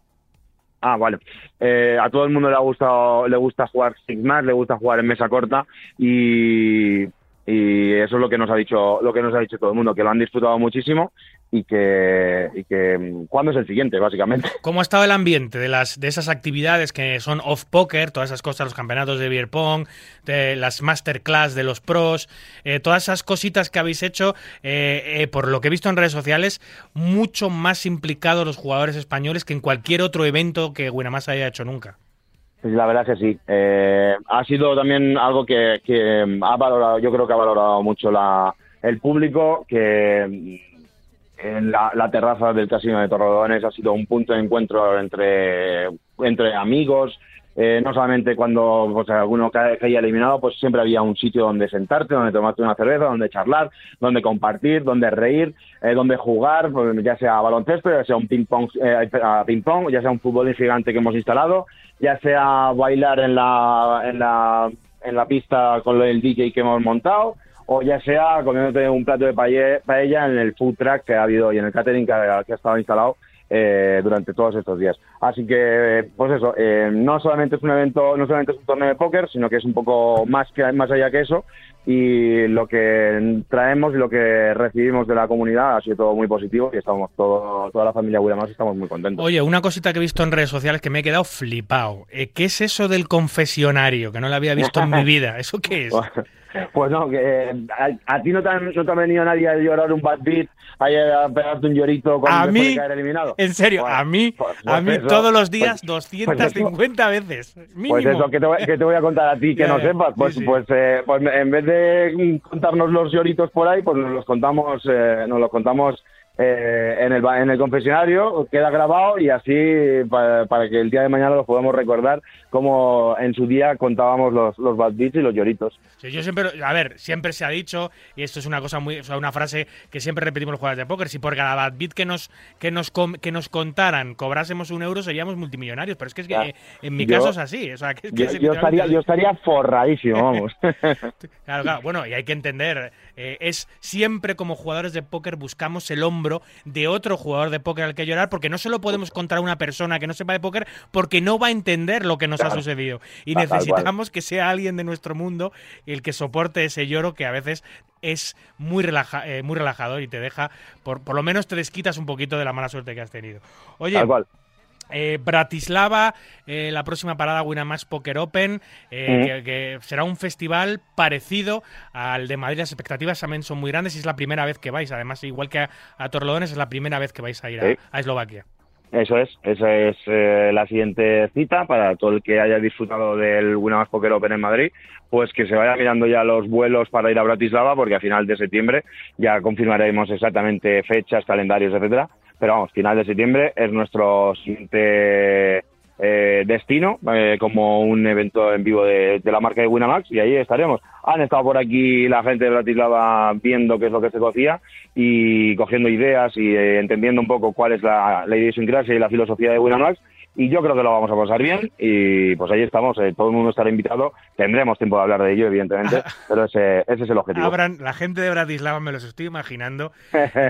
Ah, vale. Eh, a todo el mundo le ha gustado, le gusta jugar Six Max, le gusta jugar en mesa corta y, y eso es lo que nos ha dicho, lo que nos ha dicho todo el mundo, que lo han disfrutado muchísimo y que, y que mm, ¿cuándo es el siguiente, básicamente? (laughs) ¿Cómo ha estado el ambiente de las de esas actividades que son off poker, todas esas cosas, los campeonatos de beer pong, de las masterclass de los pros, eh, todas esas cositas que habéis hecho, eh, eh, por lo que he visto en redes sociales, mucho más implicados los jugadores españoles que en cualquier otro evento que Winamax haya hecho nunca. La verdad es que sí. Ha sido también algo que, que ha valorado, yo creo que ha valorado mucho la, el público, que en la, la terraza del Casino de Torredones ha sido un punto de encuentro entre, entre amigos. Eh, no solamente cuando pues, alguno ca- caía eliminado, pues siempre había un sitio donde sentarte, donde tomarte una cerveza, donde charlar, donde compartir, donde reír, eh, donde jugar, pues, ya sea baloncesto, ya sea un ping pong, eh, ping pong, ya sea un fútbol gigante que hemos instalado, ya sea bailar en la, en la, en la pista con el DJ que hemos montado, o ya sea comiéndote un plato de paella, en el food truck que ha habido y en el catering que ha, que ha estado instalado eh, durante todos estos días. Así que, pues eso, eh, no solamente es un evento, no solamente es un torneo de póker, sino que es un poco más que más allá que eso. Y lo que traemos y lo que recibimos de la comunidad ha sido todo muy positivo y estamos todo, toda la familia Williams estamos muy contentos. Oye, una cosita que he visto en redes sociales que me he quedado flipado. Eh, ¿Qué es eso del confesionario? Que no lo había visto en mi (laughs) vida. ¿Eso qué es? Pues no, que eh, a, a ti no te, han- no te ha venido nadie a llorar un bad beat, a, pegarte un llorito cuando A mí, caer eliminado. En serio, Bueno, a mí, pues- a pues mí eso, todos los días pues- 250 veces. Mínimo. Pues eso, que te, voy, que te voy a contar a ti que no sepas. Pues, Sí, sí. pues, eh, pues en vez de contarnos los lloritos por ahí, pues nos los contamos, eh, nos los contamos eh, en, el, en el confesionario, queda grabado y así pa- para que el día de mañana los podamos recordar como en su día contábamos los, los bad beats y los lloritos. Sí, yo siempre, a ver, siempre se ha dicho, y esto es una cosa muy, o sea, una frase que siempre repetimos los jugadores de póker, si por cada bad beat que nos, que nos, com- que nos contaran cobrásemos un euro seríamos multimillonarios, pero es que, es que Ya. eh, en mi Yo- caso es así, o sea, que, es que Yo, yo estaría, yo estaría forradísimo, vamos. (laughs) (laughs) Claro, claro. Bueno, y hay que entender, eh, es siempre como jugadores de póker buscamos el hombro de otro jugador de póker al que llorar, porque no solo podemos contar a una persona que no sepa de póker, porque no va a entender lo que nos ha sucedido. Y necesitamos que sea alguien de nuestro mundo el que soporte ese lloro que a veces es muy, relaja, eh, muy relajador y te deja, por, por lo menos te desquitas un poquito de la mala suerte que has tenido. Oye, Tal cual. Eh, Bratislava, eh, la próxima parada Winamax Poker Open, eh, que, que será un festival parecido al de Madrid. Las expectativas también son muy grandes y es la primera vez que vais. Además, igual que a, a Torrelodones, es la primera vez que vais a ir a Eslovaquia. Eso es, esa es eh, la siguiente cita para todo el que haya disfrutado del Winamax Poker Open en Madrid, pues que se vaya mirando ya los vuelos para ir a Bratislava, porque a final de septiembre ya confirmaremos exactamente fechas, calendarios, etcétera. Pero vamos, final de septiembre es nuestro siguiente eh, destino eh, como un evento en vivo de, la marca de Winamax y ahí estaremos. Han estado por aquí la gente de Bratislava viendo qué es lo que se cocía y cogiendo ideas y eh, entendiendo un poco cuál es la, la idiosincrasia y la filosofía de Winamax y yo creo que lo vamos a pasar bien y pues ahí estamos, eh, todo el mundo estará invitado, tendremos tiempo de hablar de ello evidentemente, (laughs) pero ese, ese es el objetivo. Abran, la gente de Bratislava me los estoy imaginando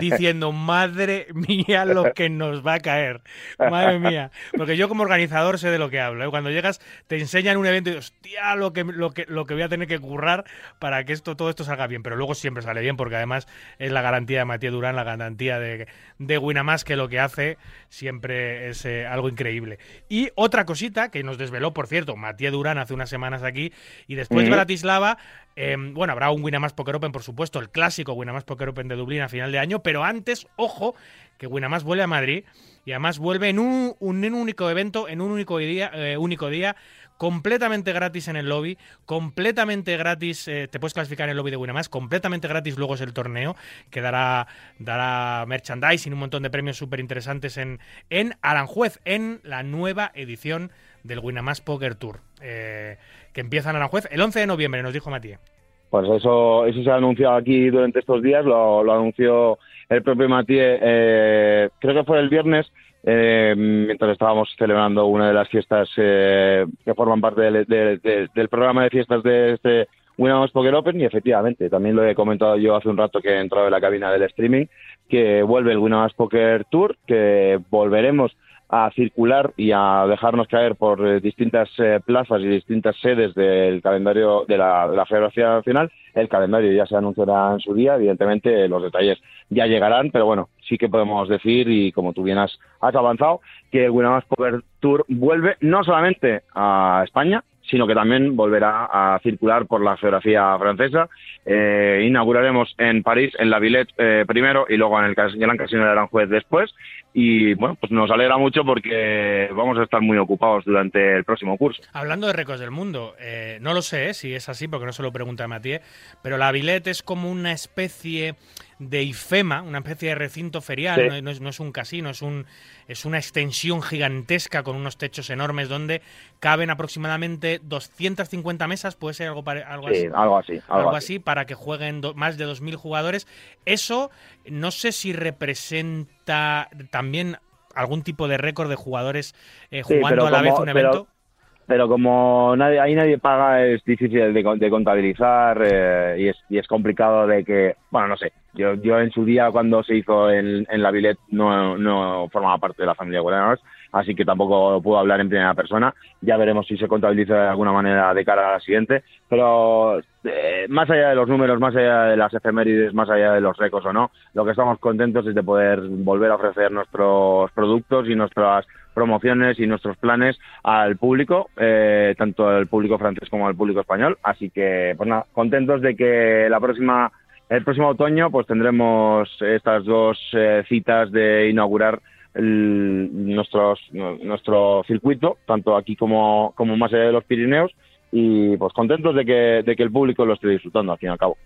diciendo, (laughs) madre mía, lo que nos va a caer. Madre mía. Porque yo como organizador sé de lo que hablo. ¿eh? Cuando llegas, te enseñan un evento y hostia, lo que, lo, que, lo que voy a tener que currar para que esto, todo esto salga bien. Pero luego siempre sale bien, porque además es la garantía de Matías Durán, la garantía de, de Winamax, que lo que hace siempre es eh, algo increíble. Y otra cosita que nos desveló, por cierto, Matías Durán hace unas semanas aquí, y después de Ujú. Bratislava, eh, bueno, habrá un Winamax Poker Open, por supuesto, el clásico Winamax Poker Open de Dublín a final de año, pero antes, ojo, que Winamax vuelve a Madrid y además vuelve en un, un- en un único evento, en un único día, eh, único día completamente gratis en el lobby, completamente gratis, eh, te puedes clasificar en el lobby de Winamax, completamente gratis luego es el torneo, que dará, dará merchandising, un montón de premios súper interesantes en, en Aranjuez, en la nueva edición del Winamax Poker Tour, eh, que empieza en Aranjuez el 11 de noviembre, nos dijo Matías. pues eso, eso se ha anunciado aquí durante estos días, lo, anunció el propio Mathieu, eh, creo que fue el viernes, eh, mientras estábamos celebrando una de las fiestas eh, que forman parte del, de- de- del programa de fiestas de este Winamax Poker Open y efectivamente, también lo he comentado yo hace un rato que he entrado en la cabina del streaming, que vuelve el Winamax Poker Tour, que volveremos a circular y a dejarnos caer por eh, distintas eh, plazas y distintas sedes del calendario de la, de Federación Nacional. El calendario ya se anunciará en su día, evidentemente los detalles ya llegarán, pero bueno, sí que podemos decir, y como tú bien has, avanzado, que el Winamax Poker Tour vuelve no solamente a España, sino que también volverá a circular por la geografía francesa. Eh, inauguraremos en París, en la Villette eh, primero y luego en el Gran Casino de Aranjuez después. Y bueno, pues nos alegra mucho porque vamos a estar muy ocupados durante el próximo curso. Hablando de récords del mundo, eh, no lo sé eh, si es así, porque no se lo pregunta a Mathieu, pero la Villette es como una especie de IFEMA, una especie de recinto ferial, Sí. no, no es, no es un casino, es, un, es una extensión gigantesca con unos techos enormes donde caben aproximadamente 250 mesas, puede ser algo, algo Sí, así. algo así, algo algo así. así, para que jueguen do- más de 2.000 jugadores. Eso no sé si representa también algún tipo de récord de jugadores eh, Sí, jugando pero a la vez como- un pero- evento. Pero como nadie, ahí nadie paga, es difícil de, de contabilizar eh, y, es, y es complicado de que, bueno, no sé, yo, yo en su día cuando se hizo en, en la Villette no, no formaba parte de la familia Guaranos, así que tampoco puedo hablar en primera persona. Ya veremos si se contabiliza de alguna manera de cara a la siguiente, pero eh, más allá de los números, más allá de las efemérides, más allá de los récords o no, lo que estamos contentos es de poder volver a ofrecer nuestros productos y nuestras promociones y nuestros planes al público, eh, tanto al público francés como al público español. Así que, pues nada, contentos de que la próxima, el próximo otoño, pues tendremos estas dos eh, citas de inaugurar el- nuestros, nuestro circuito, tanto aquí como, como más allá de los Pirineos, y pues contentos de que, de que el público lo esté disfrutando, al fin y al cabo.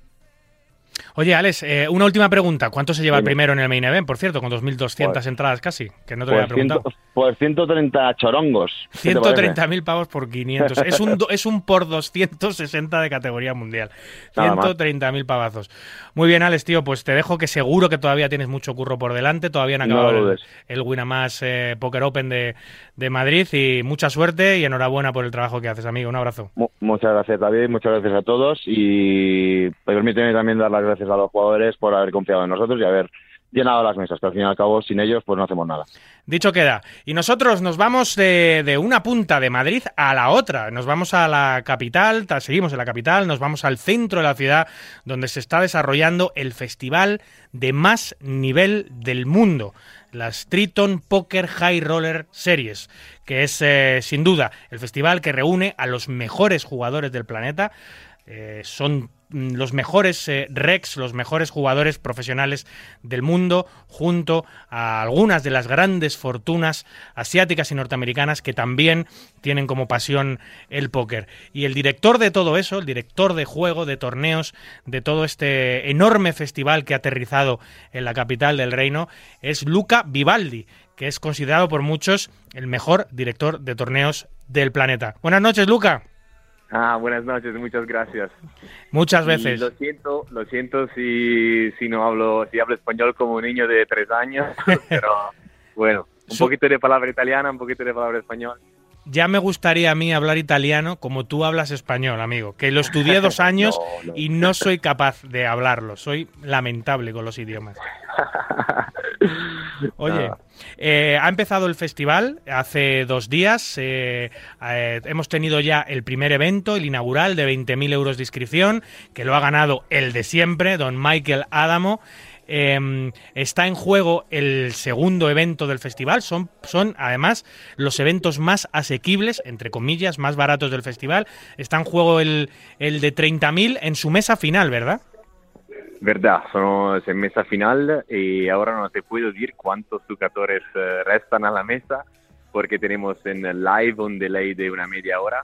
Oye, Alex, eh, una última pregunta. ¿Cuánto se lleva el primero en el main event, por cierto, con 2.200 Pues- entradas casi? Que no te Pues, había preguntado. ciento- pues 130 chorongos. ¿Qué te parece? 130.000 pavos por 500. Es un, es un por 260 de categoría mundial. Nada más. 130.000 pavazos. Muy bien, Alex, tío, pues te dejo que seguro que todavía tienes mucho curro por delante. Todavía no ha No acabado el, el Winamax eh, Poker Open de, de Madrid. Y mucha suerte y enhorabuena por el trabajo que haces, amigo. Un abrazo. Mu- Muchas gracias, David. Muchas gracias a todos. Y permíteme también dar las gracias a los jugadores por haber confiado en nosotros y haber llenado las mesas, que al fin y al cabo, sin ellos, pues no hacemos nada. Dicho queda. Y nosotros nos vamos de, de una punta de Madrid a la otra. Nos vamos a la capital, ta- seguimos en la capital, nos vamos al centro de la ciudad, donde se está desarrollando el festival de más nivel del mundo, las Triton Poker High Roller Series, que es eh, sin duda el festival que reúne a los mejores jugadores del planeta. Eh, son los mejores eh, Rex, los mejores jugadores profesionales del mundo, junto a algunas de las grandes fortunas asiáticas y norteamericanas que también tienen como pasión el póker. Y el director de todo eso, el director de juego, de torneos, de todo este enorme festival que ha aterrizado en la capital del reino, es Luca Vivaldi, que es considerado por muchos el mejor director de torneos del planeta. Buenas noches, Luca. Ah, buenas noches, muchas gracias. Muchas Y veces. lo siento, lo siento si, si no hablo, si hablo español como un niño de tres años, (laughs) pero bueno, un poquito de palabra italiana, un poquito de palabra español. Ya me gustaría a mí hablar italiano como tú hablas español, amigo. Que lo estudié dos (laughs) años No, no. y no soy capaz de hablarlo. Soy lamentable con los idiomas. (laughs) Oye, eh, ha empezado el festival hace dos días. eh, eh, hemos tenido ya el primer evento, el inaugural, de 20.000 euros de inscripción, que lo ha ganado el de siempre, don Michael Adamo. Eh, está en juego el segundo evento del festival. Son, son además los eventos más asequibles, entre comillas, más baratos del festival. Está en juego el, el de 30.000 en su mesa final, ¿verdad? Verdad, sono en mesa final y ahora no te puedo decir cuántos jugadores eh, restan a la mesa porque tenemos en live un delay de una media hora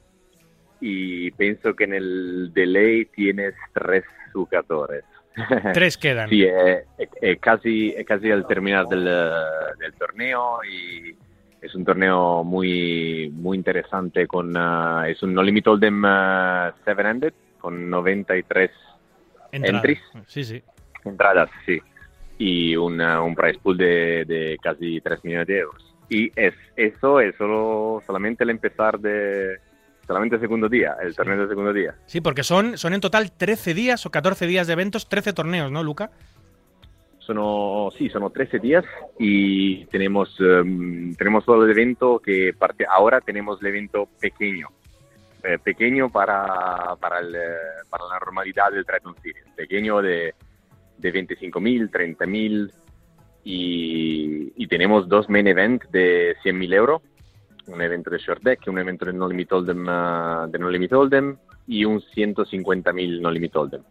y pienso que en el delay tienes tres jugadores. (laughs) Tres quedan. Sí, è quasi, è quasi al terminar del, del torneo y es un torneo muy, muy interesante con, eh, es un No Limit Hold'em eh, 7-handed con 93 Entrada. entries, Sí, sí. entradas, sí, y una- un price pool de, de casi 3 millones de euros. Y es, eso es solo, solamente el empezar de, solamente el segundo día, el torneo del segundo día. Sí, porque son, son en total 13 días o 14 días de eventos, 13 torneos, ¿no, Luca? Sono, sí, sono 13 días y tenemos, em, tenemos solo el evento que parte, ahora tenemos el evento pequeño, eh, pequeño para, para, el, eh, para la normalidad del Triathlon Series, pequeño de, de 25.000, 30.000 y, y tenemos dos main event de 100.000 euros, un evento de short deck, un evento de no limit hold'em, eh, de no limit hold'em y un 150.000 no limit hold'em.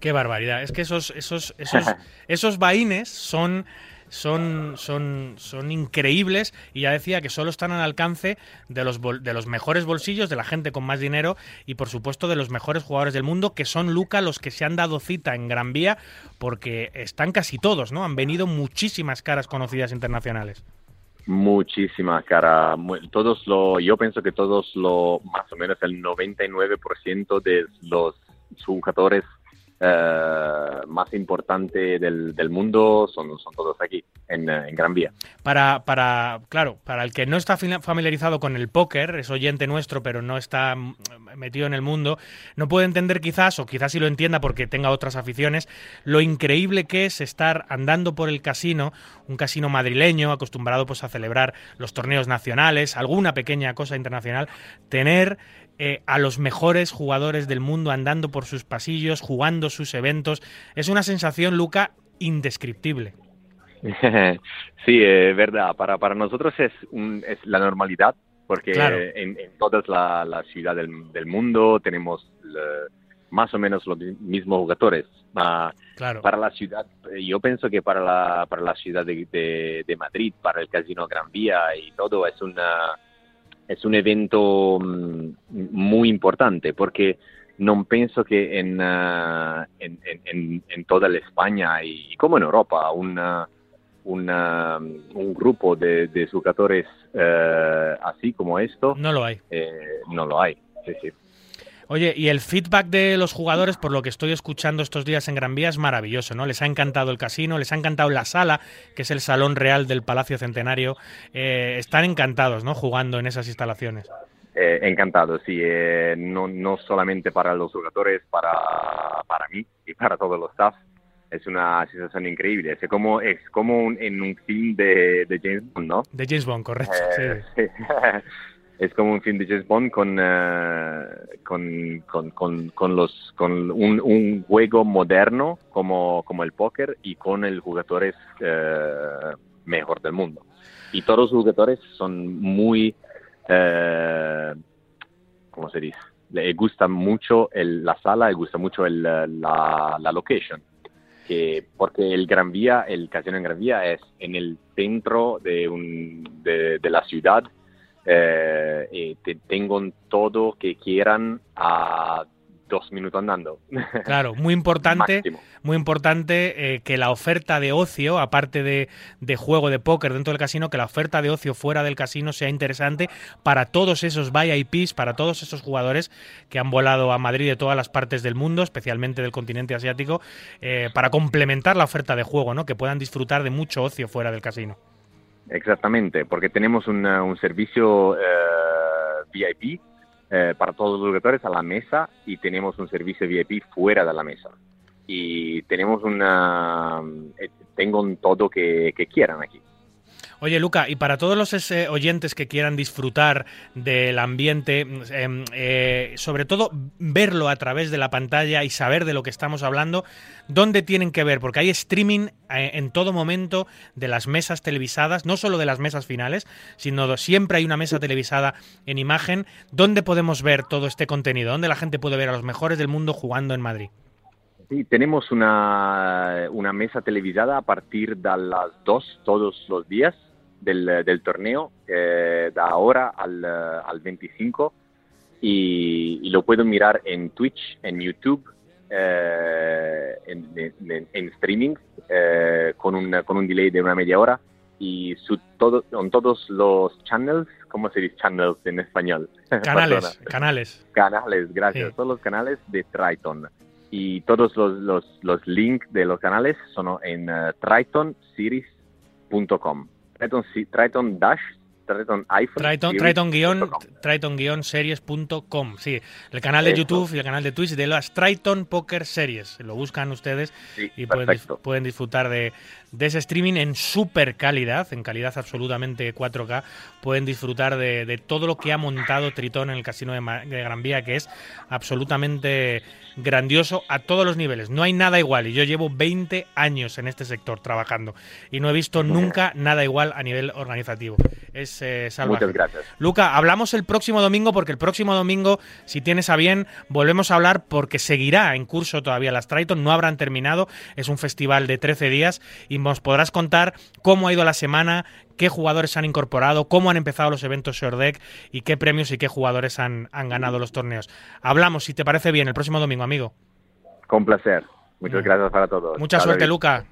Qué barbaridad. Es que esos, esos, esos, (laughs) esos vaines son, son, son, son increíbles y ya decía que solo están al alcance de los, bol- de los mejores bolsillos, de la gente con más dinero y por supuesto de los mejores jugadores del mundo, que son Luca los que se han dado cita en Gran Vía, porque están casi todos, ¿no? Han venido muchísimas caras conocidas internacionales. Muchísima cara. Mu- Todos lo, yo pienso que todos lo, más o menos el 99% de los jugadores eh, más importantes del, mundo son, todos aquí, en, Gran Vía. Para, para, claro, para el que no está familiarizado con el póker, es oyente nuestro, pero no está metido en el mundo, no puede entender quizás, o quizás sí lo entienda porque tenga otras aficiones, lo increíble que es estar andando por el casino, un casino madrileño, acostumbrado pues a celebrar los torneos nacionales, alguna pequeña cosa internacional, tener eh, a los mejores jugadores del mundo andando por sus pasillos, jugando sus eventos. Es una sensación, Luca, indescriptible. (laughs) sí, es verdad. Para, para nosotros es, un- es la normalidad, porque Claro. en, en todas las la ciudades del, del mundo tenemos eh, más o menos los mismos jugadores. Ah, Claro. Para la ciudad, eh, yo pienso que para la, para la ciudad de, de- de Madrid, para el Casino Gran Vía y todo, es una es un evento mm, muy importante porque no pienso que en, ah, en, en- en- en toda la España y como en Europa una, una- un grupo de, de jugadores eh, así como esto No lo hay. eh, no lo hay. Sí, sí. Oye, y el feedback de los jugadores, por lo que estoy escuchando estos días en Gran Vía, es maravilloso, ¿no? Les ha encantado el casino, les ha encantado la sala, que es el salón real del Palacio Centenario. Eh, están encantados, ¿no? Jugando en esas instalaciones. Eh, encantado, sí, eh, no, no solamente para los jugadores, para, para mí y para todos los staff. Es una sensación increíble. Es como, es como un- en un film de, de James Bond, ¿no? De James Bond, correcto. Eh, sí. (laughs) es como un film de James Bond con, eh, con, con, con, con los, con un, un juego moderno como, como el póker y con el jugadores eh, mejor del mundo. Y todos los jugadores son muy, eh, ¿cómo se dice? Le gusta mucho el- la sala, le gusta mucho el, la, la location que porque el Gran Vía, el casino en Gran Vía es en el centro de, un, de la ciudad. Eh, y te, tengo todo que quieran a dos minutos andando. (laughs) Claro, muy importante, Máximo. muy importante eh, que la oferta de ocio, aparte de, de juego de póker dentro del casino, que la oferta de ocio fuera del casino sea interesante para todos esos VIPs, para todos esos jugadores que han volado a Madrid de todas las partes del mundo, especialmente del continente asiático, eh, para complementar la oferta de juego, ¿no? Que puedan disfrutar de mucho ocio fuera del casino. Exactamente, porque tenemos una- un servicio eh, VIP eh, para todos los jugadores a la mesa y tenemos un servicio VIP fuera de la mesa. Y tenemos una... eh, tengo todo que, que quieran aquí. Oye, Luca, y para todos los eh, oyentes que quieran disfrutar del ambiente, em, eh, sobre todo verlo a través de la pantalla y saber de lo que estamos hablando, ¿dónde tienen que ver? Porque hay streaming eh, en todo momento de las mesas televisadas, no solo de las mesas finales, sino siempre hay una mesa televisada en imagen. ¿Dónde podemos ver todo este contenido? ¿Dónde la gente puede ver a los mejores del mundo jugando en Madrid? Sí, tenemos una, una mesa televisada a partir de las 2 todos los días del, del torneo, eh, de ahora al, al 25, y, y lo puedo mirar en Twitch, en YouTube, eh, en, en- en streaming, eh, con, un, con un delay de una media hora, y su, todo, en todos los channels, ¿cómo se dice channels en español? (laughs) Canales, Perdona. canales. Canales, gracias. Sí. Son los canales de Triton. y todos los, los, los links de los canales son en eh, tritonseries.com. Triton, si- Triton Dash, Triton iPhone. Triton, Triton guion. Triton guion series.com. Sí, el canal de Eso. YouTube y el canal de Twitch de las Triton Poker Series. Lo buscan ustedes Sí, y pueden, pueden disfrutar de, de ese streaming en super calidad, en calidad absolutamente 4K. Pueden disfrutar de, de todo lo que ha montado Tritón en el casino de, Ma- de Gran Vía, que es absolutamente grandioso a todos los niveles. No hay nada igual y yo llevo 20 años en este sector trabajando y no he visto nunca nada igual a nivel organizativo. Es eh, salvaje. Muchas gracias. Luca, hablamos el próximo domingo porque el próximo domingo, si tienes a bien, volvemos a hablar porque seguirá en curso todavía las Triton, no habrán terminado, es un festival de 13 días y nos podrás contar cómo ha ido la semana, qué jugadores han incorporado, cómo han empezado los eventos Short Deck y qué premios y qué jugadores han, han ganado los torneos. Hablamos, si te parece bien, el próximo domingo, amigo. Con placer. Muchas gracias para todos. Mucha suerte. Luca.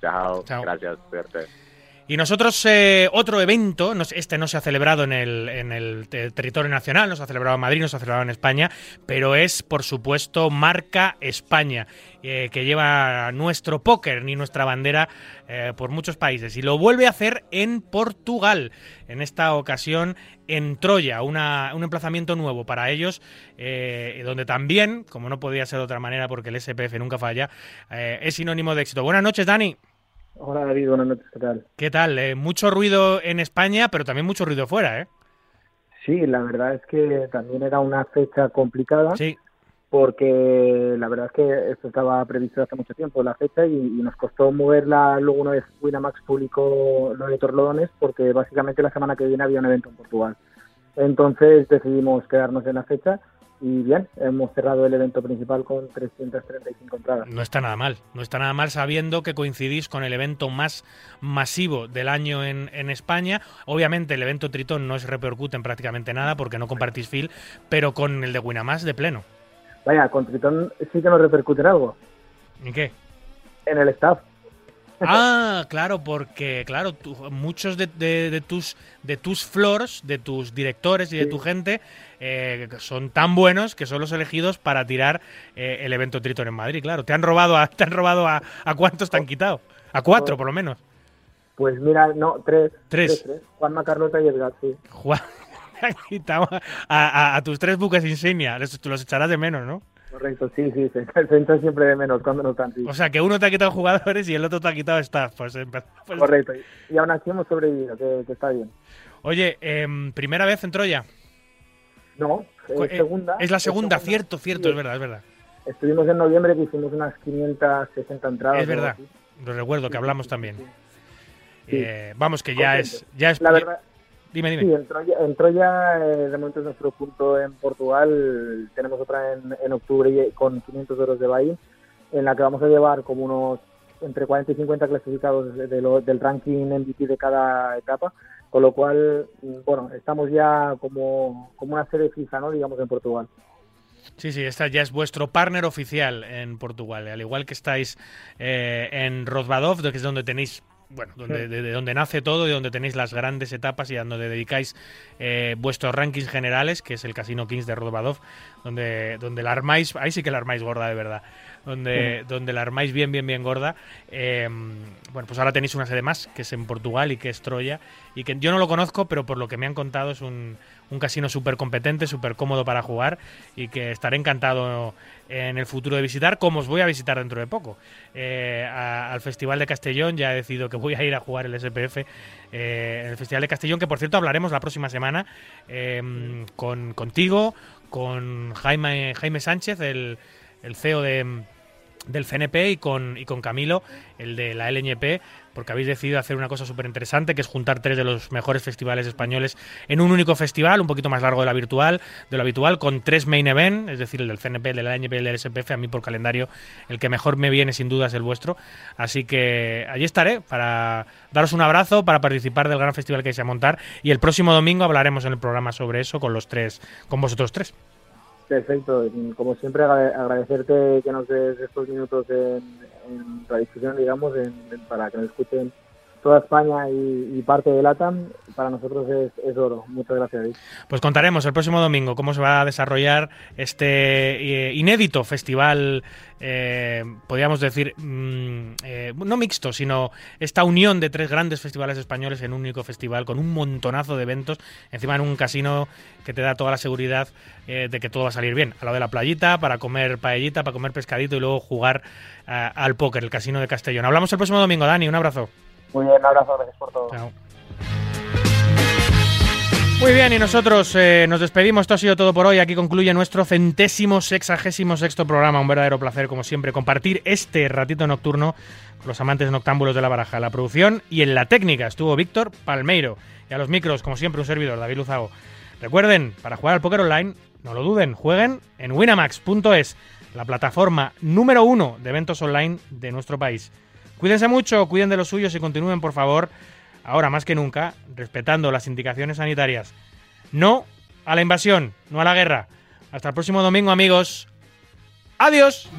Chao. Chao. Gracias. Suerte. Y nosotros, eh, otro evento, este no se ha celebrado en el, en el te- territorio nacional, no se ha celebrado en Madrid, no se ha celebrado en España, pero es, por supuesto, Marca España, eh, que lleva nuestro póker ni nuestra bandera eh, por muchos países. Y lo vuelve a hacer en Portugal, en esta ocasión en Troya, una- un emplazamiento nuevo para ellos, donde también, como no podía ser de otra manera porque el SPF nunca falla, es sinónimo de éxito. Buenas noches, Dani. Hola David, buenas noches, ¿qué tal? ¿Qué tal? Eh, mucho ruido en España, pero también mucho ruido fuera, ¿eh? Sí, la verdad es que también era una fecha complicada Sí. porque la verdad es que esto estaba previsto hace mucho tiempo, la fecha, y, y nos costó moverla luego una vez Winamax publicó lo de Torlodones porque básicamente la semana que viene había un evento en Portugal. Entonces decidimos quedarnos en la fecha y bien, hemos cerrado el evento principal con 335 entradas. No está nada mal. No está nada mal sabiendo que coincidís con el evento más masivo del año en, en España. Obviamente el evento Tritón no se repercute en prácticamente nada porque no compartís fil, pero con el de Winamax de pleno. Vaya, con Tritón sí que nos repercute en algo, ¿En qué? en el staff. Ah, claro, porque claro, tú- muchos de, de- de tus de tus floors, de tus directores y de tu gente eh, son tan buenos que son los elegidos para tirar eh, el evento Triton en Madrid. Claro, te han robado a, (laughs) te han robado a, a cuántos te han quitado, a cuatro por lo menos. Pues mira, no, tres. Tres. Juanma, Carlota y Edgar, sí. Juan, (laughs) te han quitado a, a- a tus tres buques insignia, los, tú los echarás de menos, ¿no? Correcto, sí, sí, se, (laughs) se echa siempre de menos cuando no están, sí. O sea, que uno te ha quitado jugadores y el otro te ha quitado staff. Pues, eh, pues- Correcto, y aún así hemos sobrevivido, que, que está bien. Oye, em, primera vez en Troya. No, es Co- eh, segunda. Es la segunda, cierto, cierto, Sí. es verdad, es verdad. Estuvimos en noviembre que hicimos unas 560 entradas. Es verdad. Lo recuerdo que hablamos también. Eh, vamos, que ya Contento. es, ya es. La verdad, Dime, dime. Sí, en Troya, en Troya eh, de momento es nuestro punto en Portugal. Tenemos otra en, en octubre y- con 500 euros de buy en la que vamos a llevar como unos entre 40 y 50 clasificados de- de lo- del ranking MVP de cada etapa. Con lo cual, mm, bueno, estamos ya como, como una sede fija, ¿no? Digamos, en Portugal. Sí, sí, esta ya es vuestro partner oficial en Portugal, al igual que estáis eh, en Rozvadov, que es donde tenéis, bueno, donde, de, de donde nace todo y donde tenéis las grandes etapas y a donde dedicáis eh, vuestros rankings generales, que es el Casino Kings de Rozvadov, donde, donde la armáis, ahí sí que la armáis gorda de verdad, donde, donde la armáis bien, bien, bien gorda. Eh, bueno, pues ahora tenéis una sede más, que es en Portugal y que es Troya, y que yo no lo conozco, pero por lo que me han contado es un, un casino súper competente, súper cómodo para jugar y que estaré encantado en el futuro de visitar, como os voy a visitar dentro de poco. Eh, al Festival de Castellón ya he decidido que voy a ir a jugar el SPF eh, en el Festival de Castellón, que por cierto hablaremos la próxima semana eh, con, contigo, con Jaime, Jaime Sánchez, el, el CEO de, del CNP y con, y con Camilo, el de la LNP, porque habéis decidido hacer una cosa súper interesante, que es juntar tres de los mejores festivales españoles en un único festival, un poquito más largo de la virtual, de lo habitual, con tres main event, es decir, el del CNP, el de la LNP y el del SPF, a mí por calendario el que mejor me viene sin duda es el vuestro, así que allí estaré para daros un abrazo, para participar del gran festival que vais a montar y el próximo domingo hablaremos en el programa sobre eso con los tres, con vosotros tres. Perfecto. Como siempre, agrade- agradecerte que nos des estos minutos en, en la discusión, digamos, en- para que nos escuchen toda España y, parte de LATAM, para nosotros es, es oro. Muchas gracias, David. Pues contaremos el próximo domingo cómo se va a desarrollar este eh, inédito festival, eh, podríamos decir, mm, eh, no mixto, sino esta unión de tres grandes festivales españoles en un único festival, con un montonazo de eventos, encima en un casino que te da toda la seguridad eh, de que todo va a salir bien. A lo de la playita, para comer paellita, para comer pescadito y luego jugar eh, al póker, el casino de Castellón. Hablamos el próximo domingo, Dani, un abrazo. Muy bien, un abrazo, gracias por todo. Chao. Muy bien, y nosotros eh, nos despedimos. Esto ha sido todo por hoy. Aquí concluye nuestro centésimo sexagésimo sexto programa. Un verdadero placer, como siempre, compartir este ratito nocturno con los amantes noctámbulos de la baraja. La producción y en la técnica estuvo Víctor Palmeiro. Y a los micros, como siempre, un servidor, David Luzago. Recuerden, para jugar al póker online, no lo duden, jueguen en winamax.es, la plataforma número uno de eventos online de nuestro país. Cuídense mucho, cuiden de los suyos y continúen, por favor, ahora más que nunca, respetando las indicaciones sanitarias. No a la invasión, no a la guerra. Hasta el próximo domingo, amigos. Adiós.